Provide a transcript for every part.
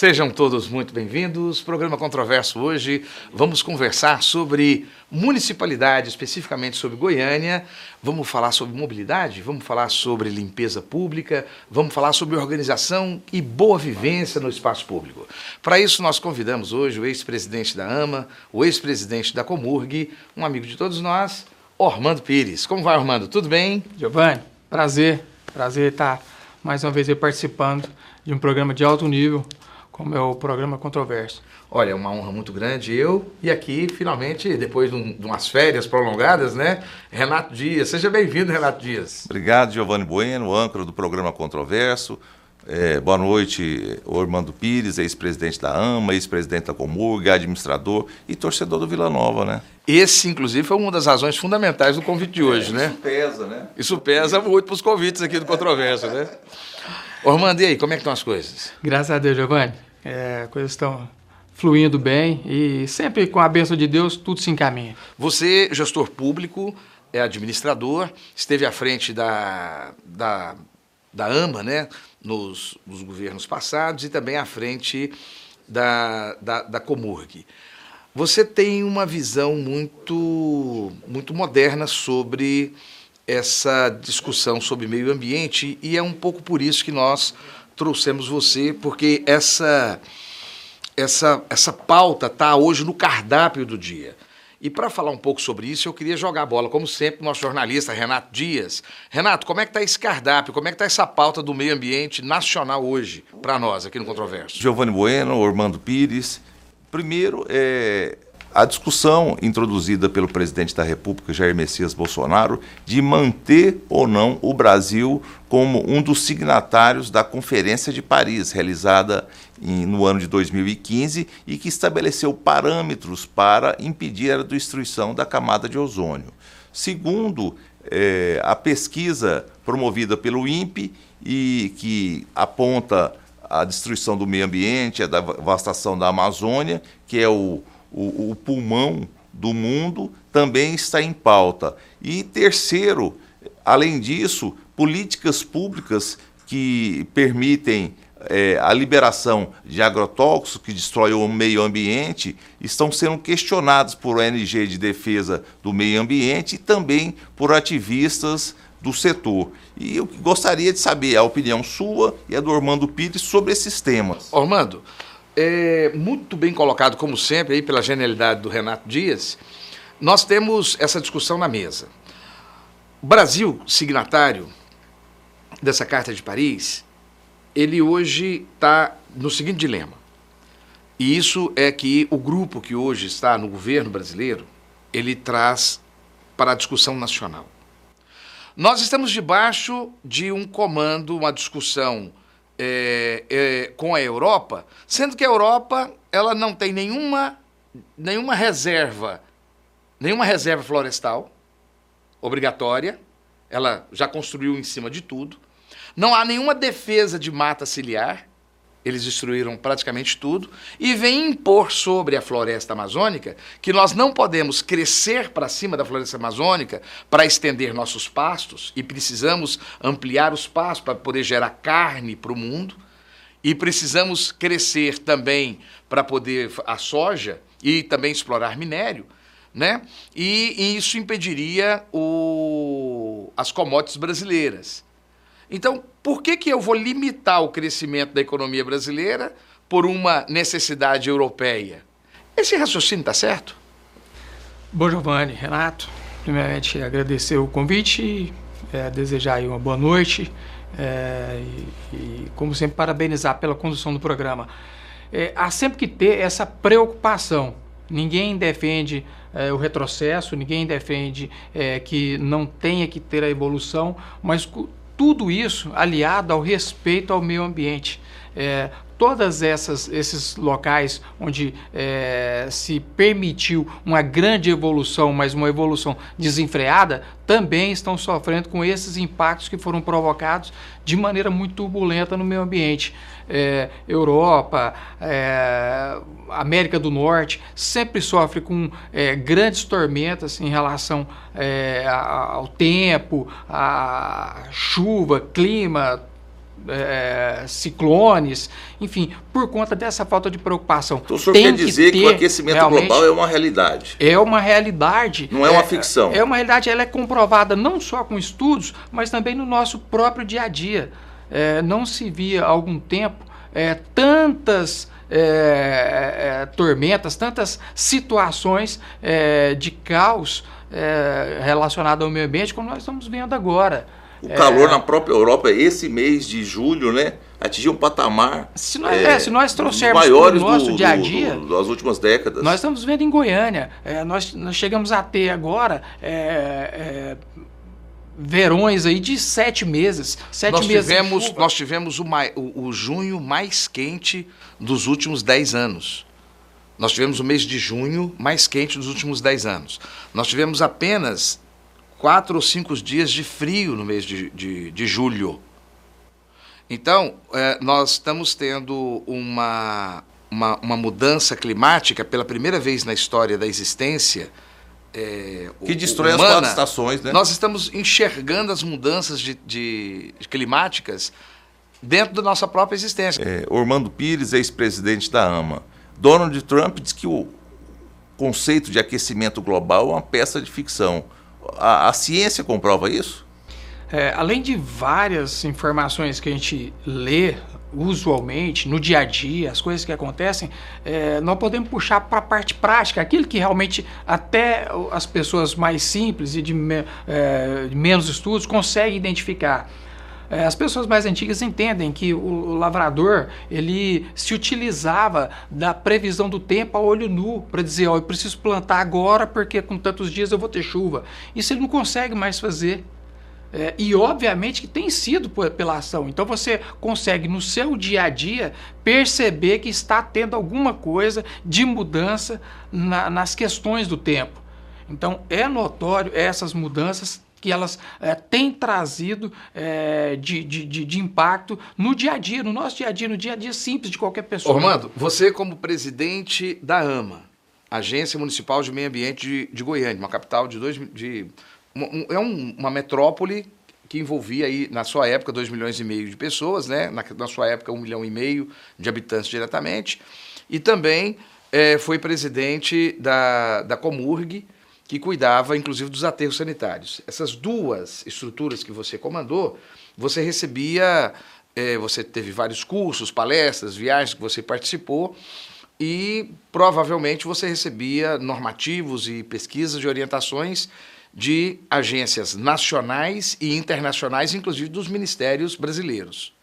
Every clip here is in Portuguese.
Sejam todos muito bem-vindos. Programa Controverso hoje. Vamos conversar sobre municipalidade, especificamente sobre Goiânia. Vamos falar sobre mobilidade, vamos falar sobre limpeza pública, vamos falar sobre organização e boa vivência no espaço público. Para isso, nós convidamos hoje o ex-presidente da AMA, o ex-presidente da Comurg, um amigo de todos nós, Ormando Pires. Como vai, Ormando? Tudo bem? Giovanni, prazer. Prazer estar mais uma vez participando de um programa de alto nível como é o programa Controverso. Olha, é uma honra muito grande eu e aqui, finalmente, depois de, um, de umas férias prolongadas, né? Renato Dias. Seja bem-vindo, Renato Dias. Obrigado, Giovanni Bueno, âncora do programa Controverso. É, boa noite, Ormando Pires, ex-presidente da AMA, ex-presidente da Comurg, administrador e torcedor do Vila Nova, né? Esse, inclusive, foi uma das razões fundamentais do convite de hoje, é, né? Isso pesa, né? Isso pesa muito para os convites aqui do Controverso, né? Ormando, e aí, como é que estão as coisas? Graças a Deus, Giovanni. É, coisas estão fluindo bem e sempre com a bênção de Deus tudo se encaminha. Você, gestor público, é administrador, esteve à frente da, da, da AMA, né, nos, nos governos passados e também à frente da, da, da Comurg. Você tem uma visão muito, muito moderna sobre essa discussão sobre meio ambiente e é um pouco por isso que nós trouxemos você, porque essa, essa, essa pauta está hoje no cardápio do dia. E para falar um pouco sobre isso, eu queria jogar a bola, como sempre, nosso jornalista Renato Dias. Renato, como é que está esse cardápio, como é que está essa pauta do meio ambiente nacional hoje, para nós, aqui no Controverso? Giovanni Bueno, Ormando Pires. Primeiro, é, a discussão introduzida pelo presidente da República, Jair Messias Bolsonaro, de manter ou não o Brasil como um dos signatários da Conferência de Paris, realizada em, no ano de 2015 e que estabeleceu parâmetros para impedir a destruição da camada de ozônio. Segundo, é, a pesquisa promovida pelo INPE e que aponta a destruição do meio ambiente, a devastação da Amazônia, que é o o, o pulmão do mundo, também está em pauta. E terceiro, além disso, políticas públicas que permitem é, a liberação de agrotóxicos que destrói o meio ambiente estão sendo questionadas por ONG de defesa do meio ambiente e também por ativistas do setor. E eu gostaria de saber a opinião sua e a do Ormando Pires sobre esses temas. Ormando, é, muito bem colocado, como sempre, aí pela genialidade do Renato Dias, nós temos essa discussão na mesa. O Brasil, signatário dessa Carta de Paris, ele hoje está no seguinte dilema. E isso é que o grupo que hoje está no governo brasileiro, ele traz para a discussão nacional. Nós estamos debaixo de um comando, uma discussão é, é, com a Europa, sendo que a Europa ela não tem nenhuma, nenhuma reserva, nenhuma reserva florestal obrigatória, ela já construiu em cima de tudo. Não há nenhuma defesa de mata ciliar, eles destruíram praticamente tudo, e vem impor sobre a floresta amazônica que nós não podemos crescer para cima da floresta amazônica para estender nossos pastos, e precisamos ampliar os pastos para poder gerar carne para o mundo, e precisamos crescer também para poder a soja e também explorar minério. Né? E, e isso impediria o, as commodities brasileiras. Então, por que, que eu vou limitar o crescimento da economia brasileira por uma necessidade europeia? Esse raciocínio está certo? Bom, Giovanni, Renato, primeiramente agradecer o convite é, desejar aí uma boa noite é, e, e, como sempre, parabenizar pela condução do programa. É, há sempre que ter essa preocupação. Ninguém defende é, o retrocesso, ninguém defende é, que não tenha que ter a evolução, mas tudo isso aliado ao respeito ao meio ambiente. É, todas essas esses locais onde é, se permitiu uma grande evolução, mas uma evolução desenfreada, também estão sofrendo com esses impactos que foram provocados de maneira muito turbulenta no meio ambiente. É, Europa, é, América do Norte sempre sofre com grandes tormentas em relação ao tempo, à chuva, clima, é, ciclones, enfim, por conta dessa falta de preocupação. Então o senhor Tem quer dizer que, que o aquecimento global é uma realidade? É uma realidade. Não é uma ficção. É uma realidade, ela é comprovada não só com estudos, mas também no nosso próprio dia a dia. É, não se via há algum tempo é, tantas é, é, tormentas, tantas situações é, de caos é, relacionado ao meio ambiente como nós estamos vendo agora. O calor é. na própria Europa, esse mês de julho, né? Atingiu um patamar. Se nós, é, se nós trouxermos para o nosso do, dia a dia. Do, do, das últimas décadas. Nós estamos vendo em Goiânia. É, nós, nós, chegamos a ter agora. É, verões aí de sete meses. Sete nós meses tivemos, nós tivemos o, o, o junho mais quente dos últimos dez anos. Nós tivemos o mês de junho mais quente dos últimos dez anos. Nós tivemos apenas quatro ou cinco dias de frio no mês de, de, de julho. Então, é, nós estamos tendo uma, uma, uma, mudança climática pela primeira vez na história da existência. É, que destrói humana. as quatro estações, né? Nós estamos enxergando as mudanças de, de climáticas dentro da nossa própria existência. É, Ormando Pires, ex-presidente da AMA. Donald Trump diz que o conceito de aquecimento global é uma peça de ficção. A, a ciência comprova isso? É, além de várias informações que a gente lê usualmente, no dia a dia, as coisas que acontecem, é, nós podemos puxar para a parte prática, aquilo que realmente até as pessoas mais simples e de, é, de menos estudos conseguem identificar. É, as pessoas mais antigas entendem que o, lavrador ele se utilizava da previsão do tempo a olho nu para dizer, ó, eu preciso plantar agora porque com tantos dias eu vou ter chuva. Isso ele não consegue mais fazer. É, e obviamente que tem sido pela ação. Então você consegue no seu dia a dia perceber que está tendo alguma coisa de mudança na, nas questões do tempo. Então é notório essas mudanças que elas é, têm trazido é, de, de, de, de, impacto no dia a dia, no nosso dia a dia, no dia a dia simples de qualquer pessoa. Ormando, você como presidente da AMA, Agência Municipal de Meio Ambiente de, de Goiânia, uma capital de dois de um, é um, uma metrópole que envolvia aí na sua época 2 milhões e meio de pessoas, né? Na, na sua época um milhão e meio de habitantes diretamente, e também é, foi presidente da, da Comurg, que cuidava inclusive dos aterros sanitários. Essas duas estruturas que você comandou, você recebia, é, você teve vários cursos, palestras, viagens que você participou e provavelmente você recebia normativos e pesquisas de orientações de agências nacionais e internacionais, inclusive dos ministérios brasileiros.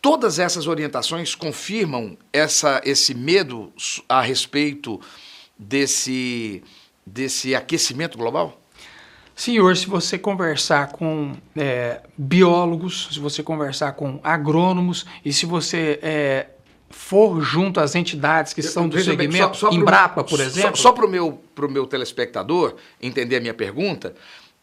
Todas essas orientações confirmam essa, esse medo a respeito desse desse aquecimento global? Senhor, se você conversar com é, biólogos, se você conversar com agrônomos e se você é, for junto às entidades que são do segmento, só, só Embrapa, por exemplo. Só, só para o meu, meu telespectador entender a minha pergunta,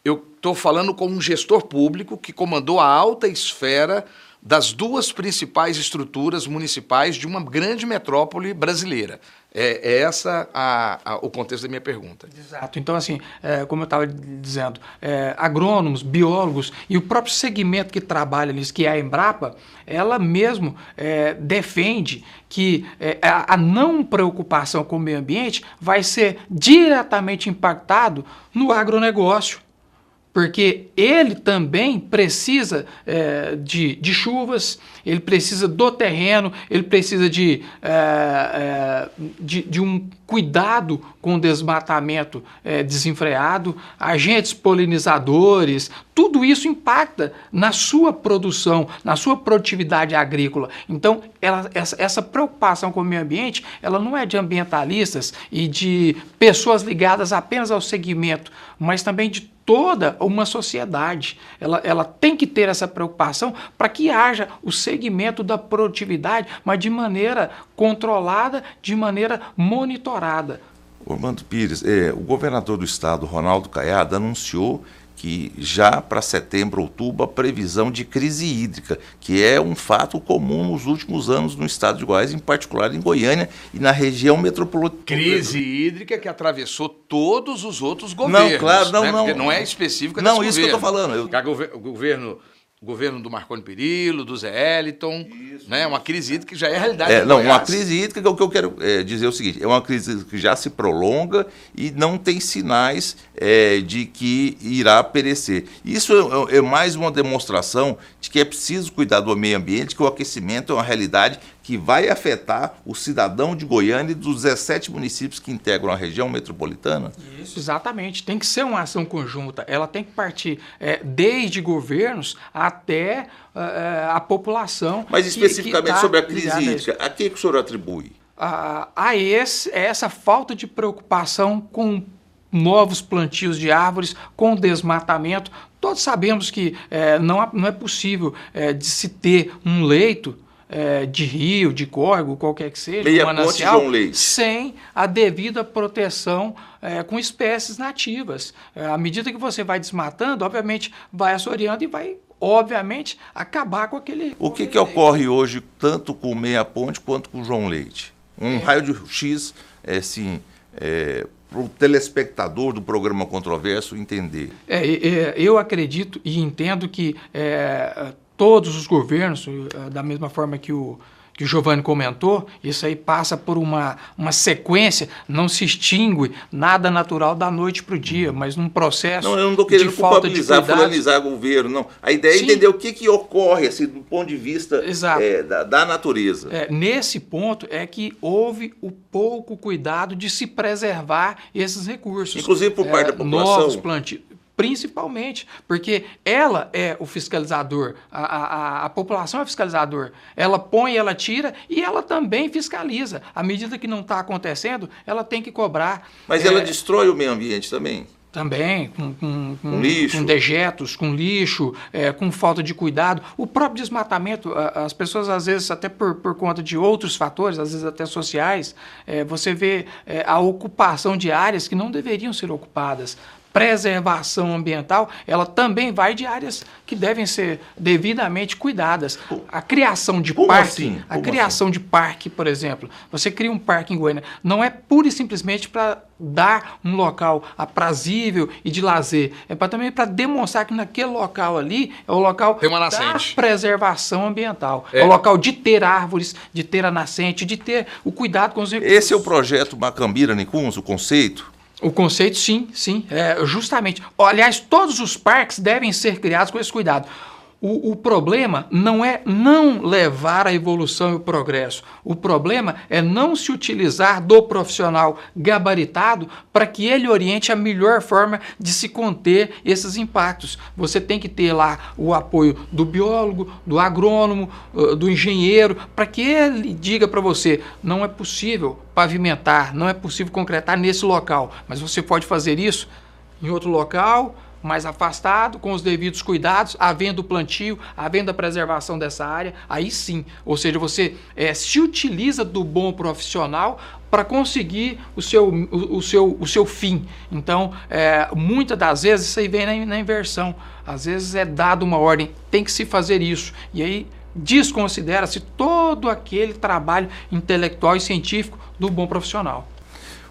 eu estou falando com um gestor público que comandou a alta esfera das duas principais estruturas municipais de uma grande metrópole brasileira. É, é essa a, a, o contexto da minha pergunta. Exato. Então, assim, é, como eu estava dizendo, é, agrônomos, biólogos e o próprio segmento que trabalha nisso, que é a Embrapa, ela mesmo é, defende que é, a, a não preocupação com o meio ambiente vai ser diretamente impactado no agronegócio porque ele também precisa é, de, de chuvas, ele precisa do terreno, ele precisa de, é, de, de, um cuidado com o desmatamento é, desenfreado, agentes polinizadores, tudo isso impacta na sua produção, na sua produtividade agrícola. Então, ela, essa, essa preocupação com o meio ambiente, ela não é de ambientalistas e de pessoas ligadas apenas ao segmento, mas também de toda uma sociedade. Ela, ela tem que ter essa preocupação para que haja o segmento da produtividade, mas de maneira controlada, de maneira monitorada. Orlando Pires, é, o governador do estado, Ronaldo Caiado, anunciou que já para setembro, outubro, a previsão de crise hídrica, que é um fato comum nos últimos anos no estado de Goiás, em particular em Goiânia e na região metropolitana. Crise hídrica que atravessou todos os outros governos. Não, claro, não, né? não. Porque não é específica Não, isso governo. que eu estou falando. Eu... O governo governo do Marconi Perillo, do Zé Eliton, isso, né? Uma crise hídrica que já é realidade. É, não, uma crise hídrica, o que eu quero é, dizer é o seguinte, é uma crise que já se prolonga e não tem sinais é, de que irá perecer. Isso é, é, mais uma demonstração de que é preciso cuidar do meio ambiente, que o aquecimento é uma realidade que vai afetar o cidadão de Goiânia e dos 17 municípios que integram a região metropolitana? Isso, exatamente. Tem que ser uma ação conjunta. Ela tem que partir é, desde governos até uh, a população. Mas especificamente que, que tá sobre a crise hídrica, a que, que o senhor atribui? A, a esse, essa falta de preocupação com novos plantios de árvores, com desmatamento. Todos sabemos que é, não, não é possível é, de se ter um leito é, de rio, de córrego, qualquer que seja, Meia manancial, sem a devida proteção é, com espécies nativas. É, à medida que você vai desmatando, obviamente vai assoreando e vai, obviamente, acabar com aquele. O que, que ocorre hoje tanto com Meia Ponte quanto com João Leite? Um é. raio de X, é, assim, é, para o telespectador do programa Controverso entender? É, é, eu acredito e entendo que é, todos os governos, eh, da mesma forma que o, que o Giovanni comentou, isso aí passa por uma, uma sequência, não se extingue nada natural da noite para o dia, uhum. mas num processo. Não, eu não estou querendo culpabilizar, fulanizar o governo, não. A ideia é Sim. entender o que, que ocorre, assim, do ponto de vista é, da, da, natureza. É, nesse ponto é que houve o pouco cuidado de se preservar esses recursos. Inclusive por parte é, da população. Novos plantios principalmente, porque ela é o fiscalizador, a, a, a, população é fiscalizador. Ela põe, ela tira e ela também fiscaliza. À medida que não está acontecendo, ela tem que cobrar. Mas é, ela destrói o meio ambiente também? Também, com, com, com, lixo. com dejetos, com lixo, é, com falta de cuidado. O próprio desmatamento, as pessoas, às vezes, até por, por conta de outros fatores, às vezes até sociais, é, você vê é, a ocupação de áreas que não deveriam ser ocupadas preservação ambiental, ela também vai de áreas que devem ser devidamente cuidadas. A criação de Como parque, assim? a criação assim? de parque, por exemplo, você cria um parque em Goiânia, não é pura e simplesmente para dar um local aprazível e de lazer, é para também para demonstrar que naquele local ali é o local da preservação ambiental, é. é o local de ter árvores, de ter a nascente, de ter o cuidado com os recursos. Esse é o projeto Macambira Nicuns, o conceito? O conceito, sim, sim, é, justamente. Aliás, todos os parques devem ser criados com esse cuidado. O, o, problema não é não levar a evolução e o progresso. O problema é não se utilizar do profissional gabaritado para que ele oriente a melhor forma de se conter esses impactos. Você tem que ter lá o apoio do biólogo, do agrônomo, do engenheiro, para que ele diga para você: não é possível pavimentar, não é possível concretar nesse local, mas você pode fazer isso em outro local mais afastado, com os devidos cuidados, havendo plantio, havendo a preservação dessa área, aí sim. Ou seja, você é, se utiliza do bom profissional para conseguir o seu, o, o, seu, o seu fim. Então, é, muitas das vezes isso aí vem na, na inversão. Às vezes é dado uma ordem, tem que se fazer isso. E aí desconsidera-se todo aquele trabalho intelectual e científico do bom profissional.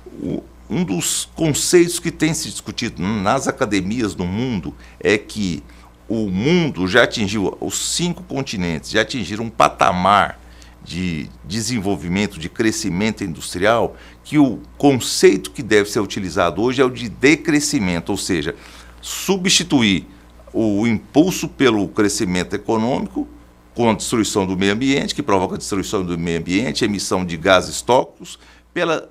O, um dos conceitos que tem se discutido nas academias no mundo é que o mundo já atingiu, os cinco continentes já atingiram um patamar de desenvolvimento, de crescimento industrial, que o conceito que deve ser utilizado hoje é o de decrescimento, ou seja, substituir o impulso pelo crescimento econômico com a destruição do meio ambiente, que provoca a destruição do meio ambiente, emissão de gases tóxicos, pela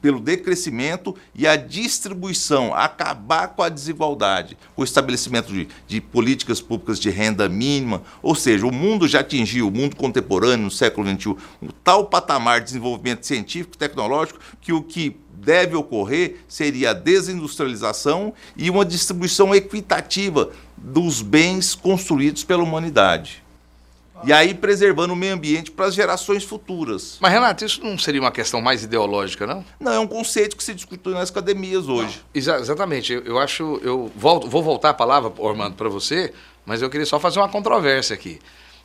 pelo decrescimento e a distribuição, acabar com a desigualdade, o estabelecimento de, de, políticas públicas de renda mínima, ou seja, o mundo já atingiu, o mundo contemporâneo, no século XXI, um tal patamar de desenvolvimento científico e tecnológico que o que deve ocorrer seria a desindustrialização e uma distribuição equitativa dos bens construídos pela humanidade. E aí preservando o meio ambiente para as gerações futuras. Mas, Renato, isso não seria uma questão mais ideológica, não? Não, é um conceito que se discute nas academias hoje. Exa exatamente. Eu, eu, acho. Eu volto, vou voltar a palavra, Ormando, para você, mas eu queria só fazer uma controvérsia aqui.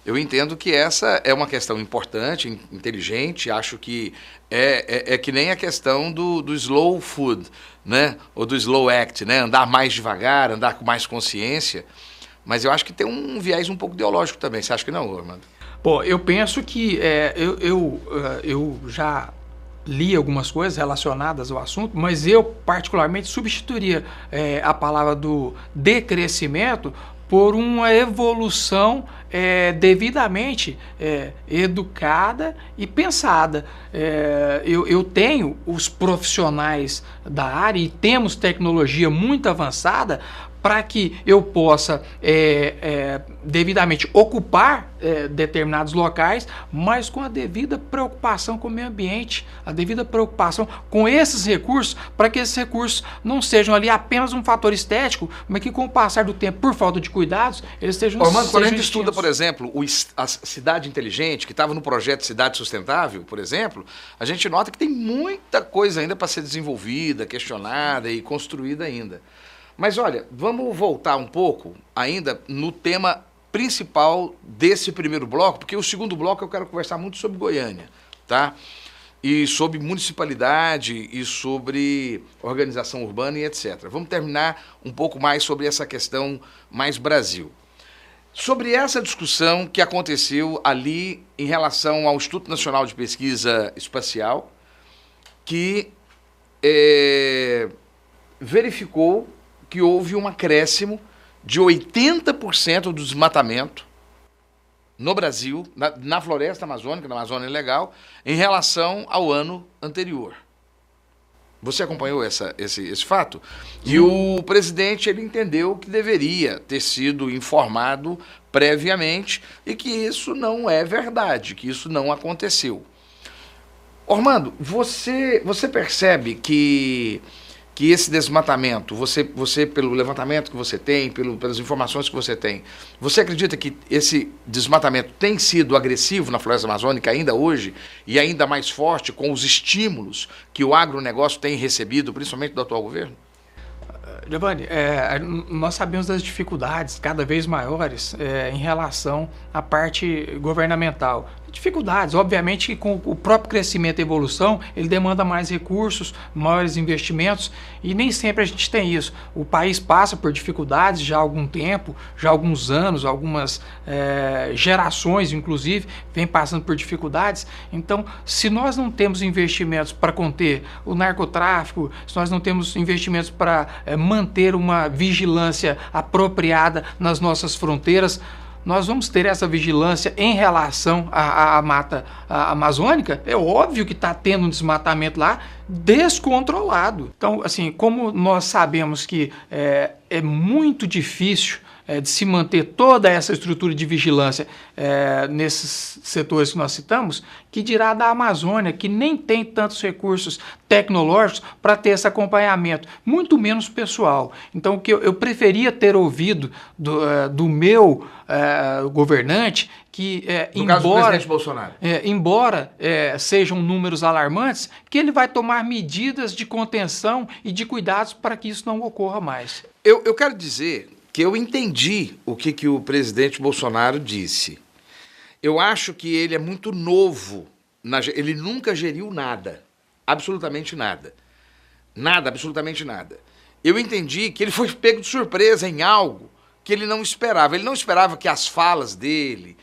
Eu entendo que essa é uma questão importante, inteligente, acho que é, é, é, que nem a questão do, do slow food, né? Ou do slow act, né? Andar mais devagar, andar com mais consciência Mas eu acho que tem um viés um pouco ideológico também. Você acha que não, Armando? Bom, eu penso que é, eu, eu, eh, eu já li algumas coisas relacionadas ao assunto, mas eu particularmente substituiria é, a palavra do decrescimento por uma evolução é, devidamente é, educada e pensada. É, eu, eu, tenho os profissionais da área e temos tecnologia muito avançada para que eu possa é, é, devidamente ocupar é, determinados locais, mas com a devida preocupação com o meio ambiente, a devida preocupação com esses recursos, para que esses recursos não sejam ali apenas um fator estético, mas que com o passar do tempo, por falta de cuidados, eles estejam Ormando, quando a gente estuda, por exemplo, o, a cidade inteligente, que estava no projeto Cidade Sustentável, por exemplo, a gente nota que tem muita coisa ainda para ser desenvolvida, questionada e construída ainda. Mas olha, vamos voltar um pouco ainda no tema principal desse primeiro bloco, porque o segundo bloco eu quero conversar muito sobre Goiânia, tá? E sobre municipalidade e sobre organização urbana e etc. Vamos terminar um pouco mais sobre essa questão mais Brasil. Sobre essa discussão que aconteceu ali em relação ao Instituto Nacional de Pesquisa Espacial, que é, verificou que houve um acréscimo de 80% do desmatamento no Brasil, na, na, floresta amazônica, na Amazônia Legal, em relação ao ano anterior. Você acompanhou essa, esse, esse fato? E o presidente ele entendeu que deveria ter sido informado previamente e que isso não é verdade, que isso não aconteceu. Ormando, você, você percebe que que esse desmatamento, você, você pelo levantamento que você tem, pelo, pelas informações que você tem, você acredita que esse desmatamento tem sido agressivo na floresta amazônica ainda hoje e ainda mais forte com os estímulos que o agronegócio tem recebido, principalmente do atual governo? Giovanni, é, nós sabemos das dificuldades cada vez maiores é, em relação à parte governamental dificuldades. Obviamente que com o próprio crescimento e evolução, ele demanda mais recursos, maiores investimentos e nem sempre a gente tem isso. O país passa por dificuldades já há algum tempo, já há alguns anos, algumas é, gerações, inclusive, vem passando por dificuldades. Então, se nós não temos investimentos para conter o narcotráfico, se nós não temos investimentos para é, manter uma vigilância apropriada nas nossas fronteiras, nós vamos ter essa vigilância em relação à, à mata à amazônica, é óbvio que está tendo um desmatamento lá descontrolado. Então, assim, como nós sabemos que é, é muito difícil é, de se manter toda essa estrutura de vigilância é, nesses setores que nós citamos, que dirá da Amazônia, que nem tem tantos recursos tecnológicos para ter esse acompanhamento, muito menos pessoal. Então, o que eu, eu preferia ter ouvido do, uh, do meu uh, governante que é, embora, é, embora é, sejam números alarmantes, que ele vai tomar medidas de contenção e de cuidados para que isso não ocorra mais. Eu, eu quero dizer que eu entendi o que, que o presidente Bolsonaro disse. Eu acho que ele é muito novo, na, ele nunca geriu nada, absolutamente nada. Nada, absolutamente nada. Eu entendi que ele foi pego de surpresa em algo que ele não esperava. Ele não esperava que as falas dele,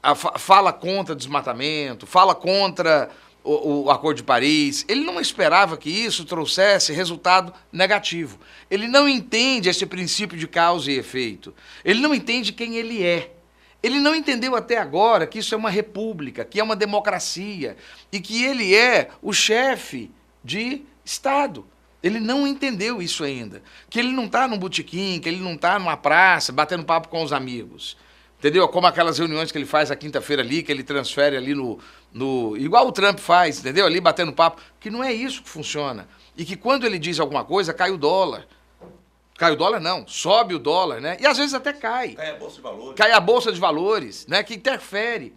a fala contra desmatamento, fala contra o, o, Acordo de Paris, ele não esperava que isso trouxesse resultado negativo. Ele não entende esse princípio de causa e efeito. Ele não entende quem ele é. Ele não entendeu até agora que isso é uma república, que é uma democracia e que ele é o chefe de Estado. Ele não entendeu isso ainda. Que ele não está num botequim, que ele não está numa praça batendo papo com os amigos. Entendeu? Como aquelas reuniões que ele faz a quinta-feira ali, que ele transfere ali no, no. Igual o Trump faz, entendeu? Ali batendo papo. Que não é isso que funciona. E que quando ele diz alguma coisa, cai o dólar. Cai o dólar, não. Sobe o dólar, né? E às vezes até cai. Cai a Bolsa de Valores. Cai a Bolsa de Valores, né? Que interfere.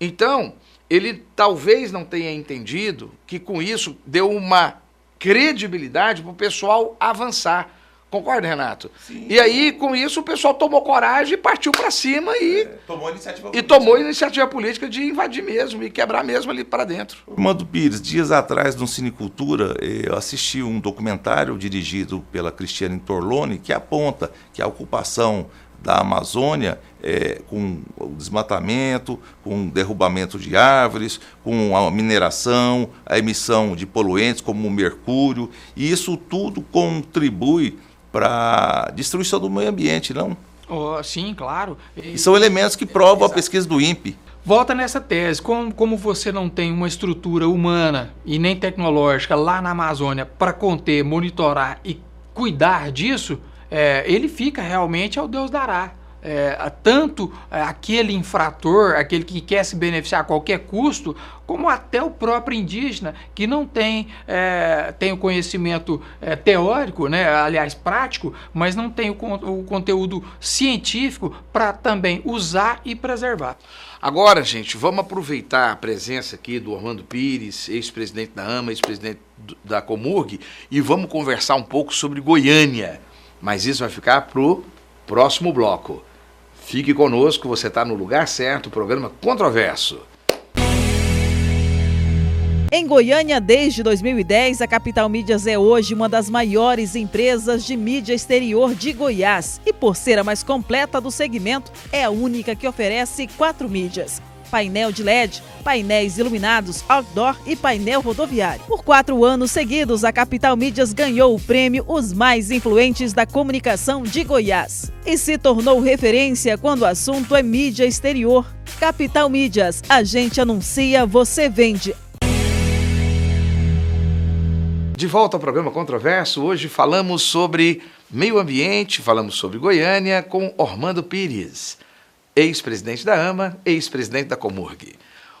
Então, ele talvez não tenha entendido que com isso deu uma credibilidade para o pessoal avançar. Concorda, Renato? Sim. E aí, com isso, o pessoal tomou coragem e partiu para cima e. É, tomou iniciativa política. E tomou iniciativa política de invadir mesmo e quebrar mesmo ali para dentro. Mando Pires, dias atrás, no Cinecultura, eu assisti um documentário dirigido pela Cristiane Torlone que aponta que a ocupação da Amazônia, é, com o desmatamento, com o derrubamento de árvores, com a mineração, a emissão de poluentes como o mercúrio, e isso tudo contribui para destruição do meio ambiente, não? Oh, sim, claro. E, são elementos que provam a pesquisa do INPE. Volta nessa tese. Como, como você não tem uma estrutura humana e nem tecnológica lá na Amazônia para conter, monitorar e cuidar disso, é, ele fica realmente ao Deus dará é, tanto é, aquele infrator, aquele que quer se beneficiar a qualquer custo, como até o próprio indígena que não tem, é, tem o conhecimento é, teórico, né, aliás prático, mas não tem o, o conteúdo científico para também usar e preservar. Agora, gente, vamos aproveitar a presença aqui do Orlando Pires, ex-presidente da AMA, ex-presidente da Comurg, e vamos conversar um pouco sobre Goiânia. Mas isso vai ficar para o próximo bloco. Fique conosco, você está no lugar certo, programa Controverso. Em Goiânia, desde 2010, a Capital Mídias é hoje uma das maiores empresas de mídia exterior de Goiás e, por ser a mais completa do segmento, é a única que oferece quatro mídias painel de LED, painéis iluminados, outdoor e painel rodoviário. Por quatro anos seguidos, a Capital Mídias ganhou o prêmio Os Mais Influentes da Comunicação de Goiás e se tornou referência quando o assunto é mídia exterior. Capital Mídias, a gente anuncia, você vende. De volta ao programa Controverso, hoje falamos sobre meio ambiente, falamos sobre Goiânia com Ormando Pires ex-presidente da AMA, ex-presidente da Comurg.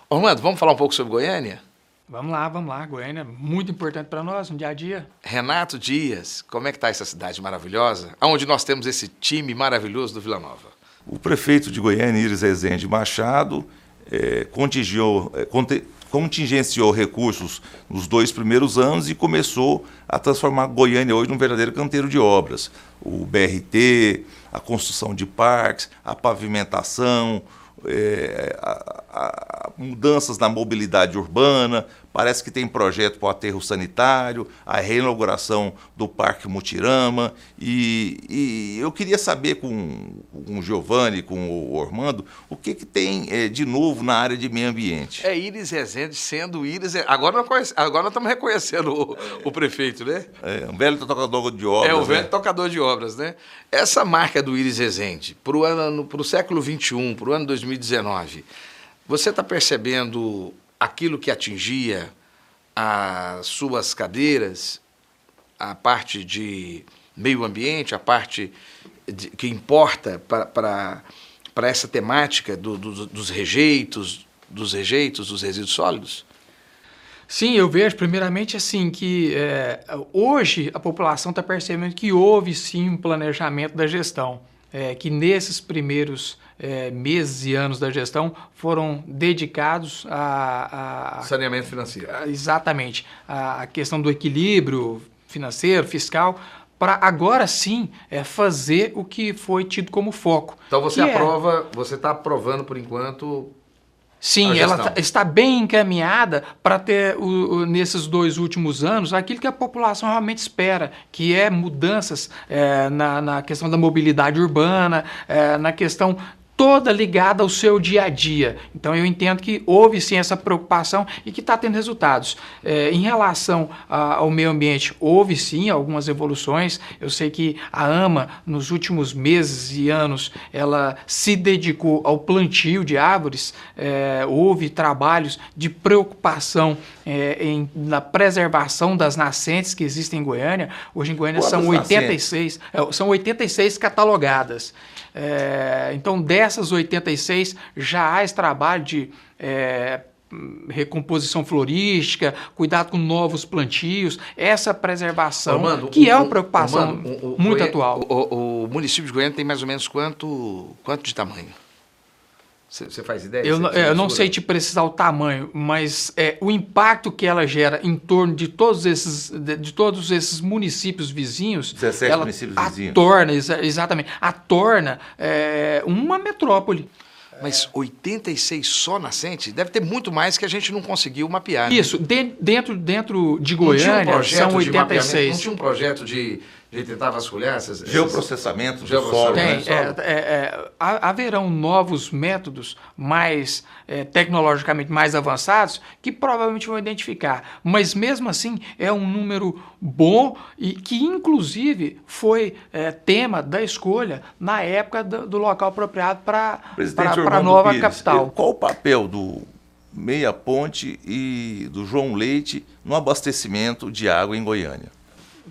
Orlando, vamos falar um pouco sobre Goiânia? Vamos lá, vamos lá. Goiânia é muito importante para nós no dia a dia. Renato Dias, como é que está essa cidade maravilhosa? Onde nós temos esse time maravilhoso do Vila Nova? O prefeito de Goiânia, Iris Rezende Machado, é, contingiou, é, conte, contingenciou recursos nos dois primeiros anos e começou a transformar Goiânia hoje num verdadeiro canteiro de obras. O BRT, a construção de parques, a pavimentação, é, a, a, mudanças na mobilidade urbana, parece que tem projeto para o aterro sanitário, a reinauguração do Parque Mutirama. E, e eu queria saber com, com o Giovanni, com o Ormando, o que, que tem é, de novo na área de meio ambiente. É Iris Rezende sendo Iris. Agora nós, conhece, agora nós estamos reconhecendo o, o prefeito, né? É, um velho tocador de obras. É, o velho né? tocador de obras, né? Essa marca do Iris Rezende, para o século XXI, para o ano 2019, você está percebendo aquilo que atingia as suas cadeiras, a parte de meio ambiente, a parte de, que importa para essa temática do, do, dos rejeitos, dos rejeitos, dos resíduos sólidos? Sim, eu vejo primeiramente assim que é, hoje a população está percebendo que houve sim um planejamento da gestão, é, que nesses primeiros é, meses e anos da gestão foram dedicados a, a saneamento financeiro. A, exatamente, a, a questão do equilíbrio financeiro, fiscal, para agora sim é, fazer o que foi tido como foco. Então você é aprova, é... você está aprovando por enquanto Sim, ela tá, está bem encaminhada para ter, o, o, nesses dois últimos anos, aquilo que a população realmente espera, que é mudanças é, na, na, questão da mobilidade urbana, é, na questão toda ligada ao seu dia a dia. Então eu entendo que houve sim essa preocupação e que está tendo resultados. É, em relação a, ao meio ambiente, houve sim algumas evoluções. Eu sei que a AMA, nos últimos meses e anos, ela se dedicou ao plantio de árvores. É, houve trabalhos de preocupação é, em, na preservação das nascentes que existem em Goiânia. Hoje em Goiânia são 86, é, são 86 catalogadas. É, então, dessas 86, já há esse trabalho de é, recomposição florística, cuidado com novos plantios, essa preservação, que o, é uma preocupação o, o, muito atual. O, município de Goiânia tem mais ou menos quanto, quanto de tamanho? Você faz ideia? Eu, não, eu não sei te precisar o tamanho, mas é, o impacto que ela gera em torno de todos esses, de, de todos esses municípios vizinhos. 17 ela municípios a vizinhos. Torna, exatamente. A torna é, uma metrópole. Mas 86 só nascente? Deve ter muito mais que a gente não conseguiu mapear. Né? Isso, de, dentro, dentro de Goiânia um são 86. De não tinha um projeto de, de tentar vasculhar essas... Geoprocessamento do Geoprocessamento. solo. Tem, né? é, é, é, ha- haverão novos métodos mais é, tecnologicamente mais avançados que provavelmente vão identificar. Mas mesmo assim é um número bom e que inclusive foi é, tema da escolha na época do, do local apropriado para Presidente a nova Pires, capital. Qual o papel do Meia Ponte e do João Leite no abastecimento de água em Goiânia?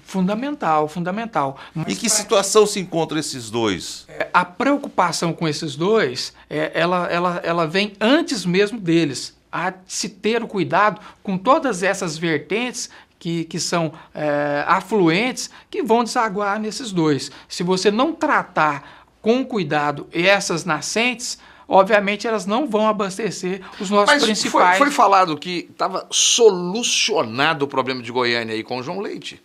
Fundamental, fundamental. Mas Em que situação se encontram esses dois? a preocupação com esses dois, é, ela, ela, ela vem antes mesmo deles. A se ter o cuidado com todas essas vertentes que, que são é, afluentes que vão desaguar nesses dois. Se você não tratar com cuidado essas nascentes, obviamente elas não vão abastecer os nossos Mas foi, principais. foi falado que estava solucionado o problema de Goiânia aí com o João Leite.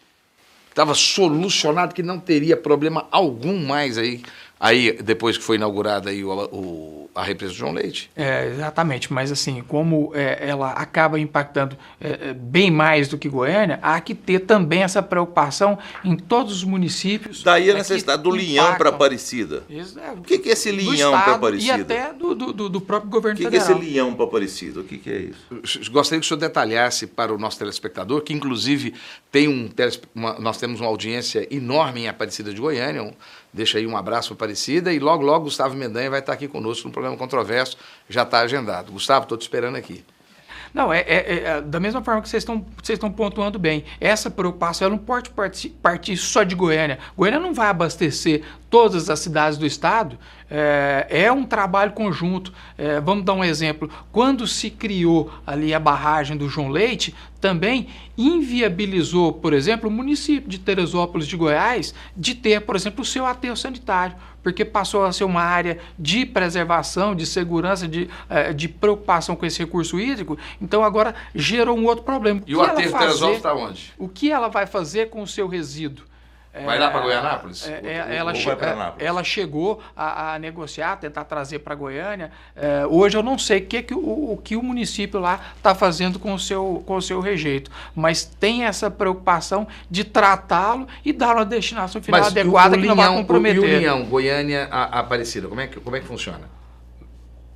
Estava solucionado que não teria problema algum mais aí, aí depois que foi inaugurada aí o, o- a represa do João Leite. É, exatamente, mas assim, como é, ela acaba impactando é, é, bem mais do que Goiânia, há que ter também essa preocupação em todos os municípios. Daí a é, necessidade do linhão para. Aparecida. Isso, é, O que, que é esse linhão para Aparecida? E até do, do, do- do próprio O governo que, que é esse federal. linhão para Aparecida? O que, que é isso? Gostaria que o senhor detalhasse para o nosso telespectador, que inclusive tem um uma- nós temos uma audiência enorme em Aparecida de Goiânia. um- deixa aí um abraço para Aparecida e logo, logo Gustavo Mendanha vai estar aqui conosco no programa Controverso, já está agendado. Gustavo, estou te esperando aqui. Não, é, é- é da mesma forma que vocês estão vocês estão pontuando bem. Essa preocupação ela não pode parti- partir só de Goiânia. Goiânia não vai abastecer todas as cidades do estado. É, é um trabalho conjunto. É, vamos dar um exemplo. Quando se criou ali a barragem do João Leite, também inviabilizou, por exemplo, o município de Teresópolis de Goiás de ter, por exemplo, o seu aterro sanitário, porque passou a ser uma área de preservação, de segurança, de, eh, de preocupação com esse recurso hídrico. Então agora gerou um outro problema. E o ela aterro Teresópolis está onde? O que ela vai fazer com o seu resíduo? Vai lá para Goianápolis? É, é, ela, che- é, ela chegou a, a negociar, tentar trazer para Goiânia. É, hoje eu não sei o que, que o, o que o município lá está fazendo com o, seu, com o seu rejeito, mas tem essa preocupação de tratá-lo e dar uma destinação final Mas e o- adequada o que não vai linhão- comprometer. E o União, Goiânia, a, a Aparecida, como é, que, como é que funciona?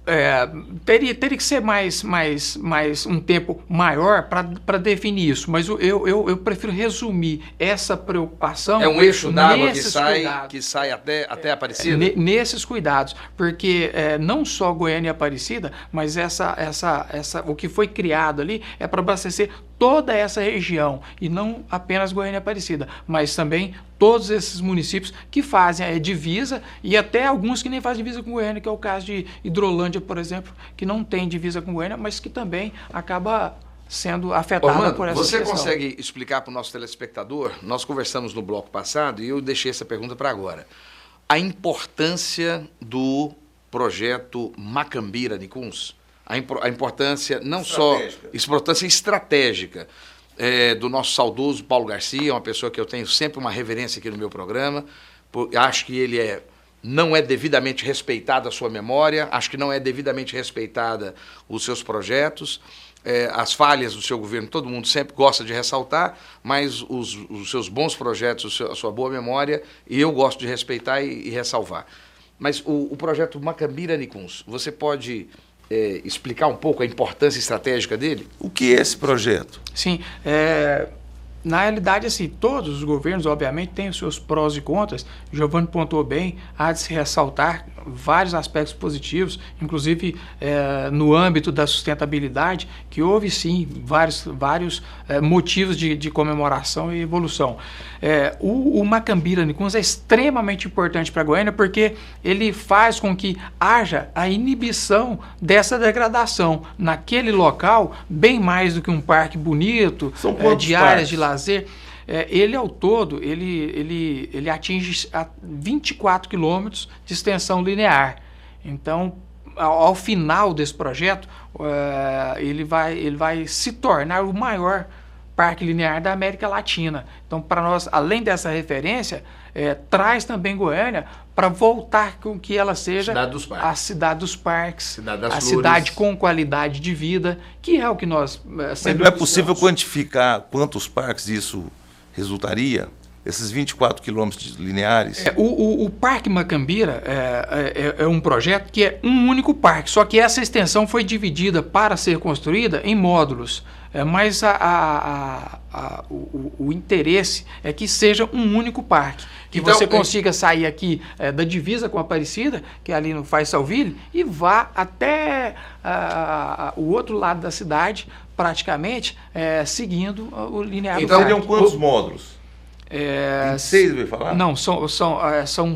É, teria, teria que ser mais, mais, mais um tempo maior para definir isso, mas eu, eu, eu, prefiro resumir essa preocupação. É um eixo d'água que sai, cuidados. que sai até, até Aparecida? Ne- nesses cuidados, porque é, não só Goiânia e Aparecida, mas essa, essa, essa, o que foi criado ali é para abastecer toda essa região e não apenas Goiânia Aparecida, mas também todos esses municípios que fazem a divisa e até alguns que nem fazem divisa com Goiânia, que é o caso de Hidrolândia, por exemplo, que não tem divisa com Goiânia, mas que também acaba sendo afetada Orlando, por essa você questão. consegue explicar para o nosso telespectador? Nós conversamos no bloco passado e eu deixei essa pergunta para agora. A importância do projeto Macambira Nicuns, a, impor- a importância não Estratégica. só importância estratégica é, do nosso saudoso Paulo Garcia, uma pessoa que eu tenho sempre uma reverência aqui no meu programa. por- acho que ele é não é devidamente respeitada a sua memória, acho que não é devidamente respeitada os seus projetos. É, as falhas do seu governo, todo mundo sempre gosta de ressaltar, mas os, os seus bons projetos, a sua boa memória, e eu gosto de respeitar e, e ressalvar. Mas o, o projeto Macambira Nicuns, você pode é, explicar um pouco a importância estratégica dele? O que é esse projeto? Sim, é, na realidade, assim, todos os governos, obviamente, têm os seus prós e contras. Giovanni pontuou bem, há de se ressaltar vários aspectos positivos, inclusive é, no âmbito da sustentabilidade, que houve sim vários, vários é, motivos de, de comemoração e evolução. É, o, o Macambira Nicuns é extremamente importante para Goiânia porque ele faz com que haja a inibição dessa degradação naquele local, bem mais do que um parque bonito, São é, de áreas parques? de lazer. É, ele ao todo, ele, ele, ele atinge a 24 quilômetros de extensão linear. Então, ao, ao final desse projeto, é, ele, vai, ele vai se tornar o maior parque linear da América Latina. Então, para nós, além dessa referência, é, traz também Goiânia para voltar com que ela seja Cidade dos parques. a cidade dos parques, Cidade das a flores. cidade com qualidade de vida, que é o que nós é, Mas sempre não é possível quantificar quantos parques isso resultaria? esses 24 quilômetros lineares? É, o, o, o, Parque Macambira é, é, é, um projeto que é um único parque, só que essa extensão foi dividida para ser construída em módulos. É, mas a, a, a, o, o, interesse é que seja um único parque. Que então, você consiga sair aqui é, da divisa com a Aparecida, que é ali no Faisalville, e vá até o outro lado da cidade, praticamente, é, seguindo o linear então, do. Então, quantos módulos? É, 26, vai falar? Não, são, são, é, são,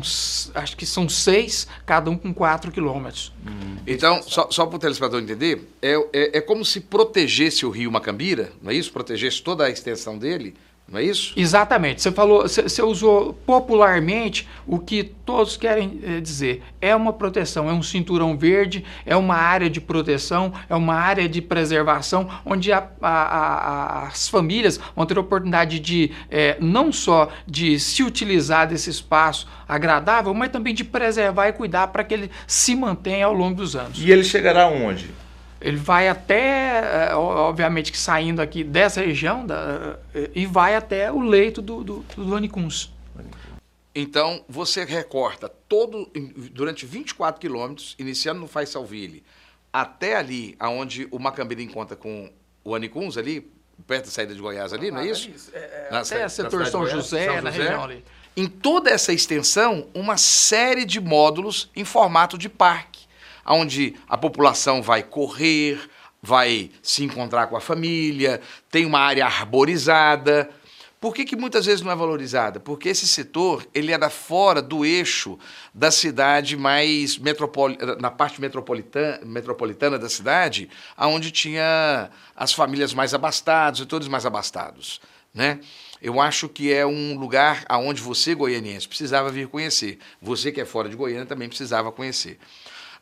acho que são seis, cada um com 4 quilômetros. Hum. Então, só, só para o telespectador entender, é, é, é como se protegesse o rio Macambira, não é isso? Protegesse toda a extensão dele não é isso? Exatamente. Você falou, você usou popularmente o que todos querem eh, dizer. É uma proteção, é um cinturão verde, é uma área de proteção, é uma área de preservação, onde a, a, a, as famílias vão ter a oportunidade de é, não só de se utilizar desse espaço agradável, mas também de preservar e cuidar para que ele se mantenha ao longo dos anos. E ele chegará aonde? Ele vai até, eh, obviamente que saindo aqui dessa região, da, eh, e vai até o leito do, do, do Anicuns. Então, você recorta todo, durante 24 quilômetros, iniciando no Faisalville, até ali, aonde o Macambira encontra com o Anicuns, ali, perto da saída de Goiás ali, ah, não é isso? É, é, na, até na, setor São José, São José, na região ali. Em toda essa extensão, uma série de módulos em formato de parque onde a população vai correr, vai se encontrar com a família, tem uma área arborizada. Por que, que muitas vezes não é valorizada? Porque esse setor ele era fora do eixo da cidade mais metropol... na parte metropolitana, metropolitana da cidade, onde tinha as famílias mais abastadas, setores mais abastados. Né? Eu acho que é um lugar aonde você, goianiense, precisava vir conhecer. Você que é fora de Goiânia também precisava conhecer.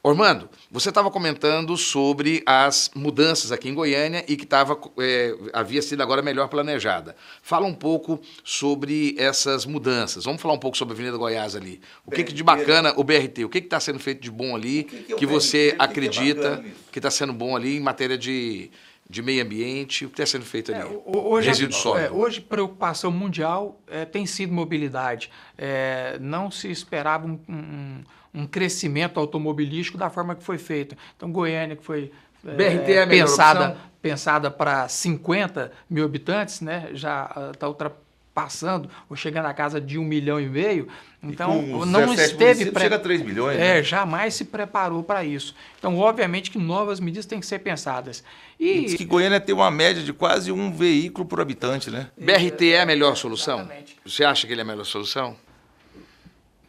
Ormando, você estava comentando sobre as mudanças aqui em Goiânia e que tava, é, havia sido agora melhor planejada. Fala um pouco sobre essas mudanças. Vamos falar um pouco sobre a Avenida Goiás ali. O que, que de bacana, o BRT, o que está sendo feito de bom ali, que, que, é que você BRT? acredita que está sendo bom ali em matéria de, de meio ambiente, o que está sendo feito ali? É, hoje, Resíduo sólido. É, hoje, preocupação mundial é, tem sido mobilidade. É, não se esperava um, um um crescimento automobilístico da forma que foi feito. Então, Goiânia, que foi BRT é, é pensada, pensada para 50 mil habitantes, né, já está ah, ultrapassando ou chegando à casa de um milhão e meio. Então, e não esteve. Pre... Chega a 3 milhões. É, né? jamais se preparou para isso. Então, obviamente que novas medidas têm que ser pensadas. E... Diz que Goiânia tem uma média de quase um veículo por habitante, né? BRT é a melhor solução? Exatamente. Você acha que ele é a melhor solução?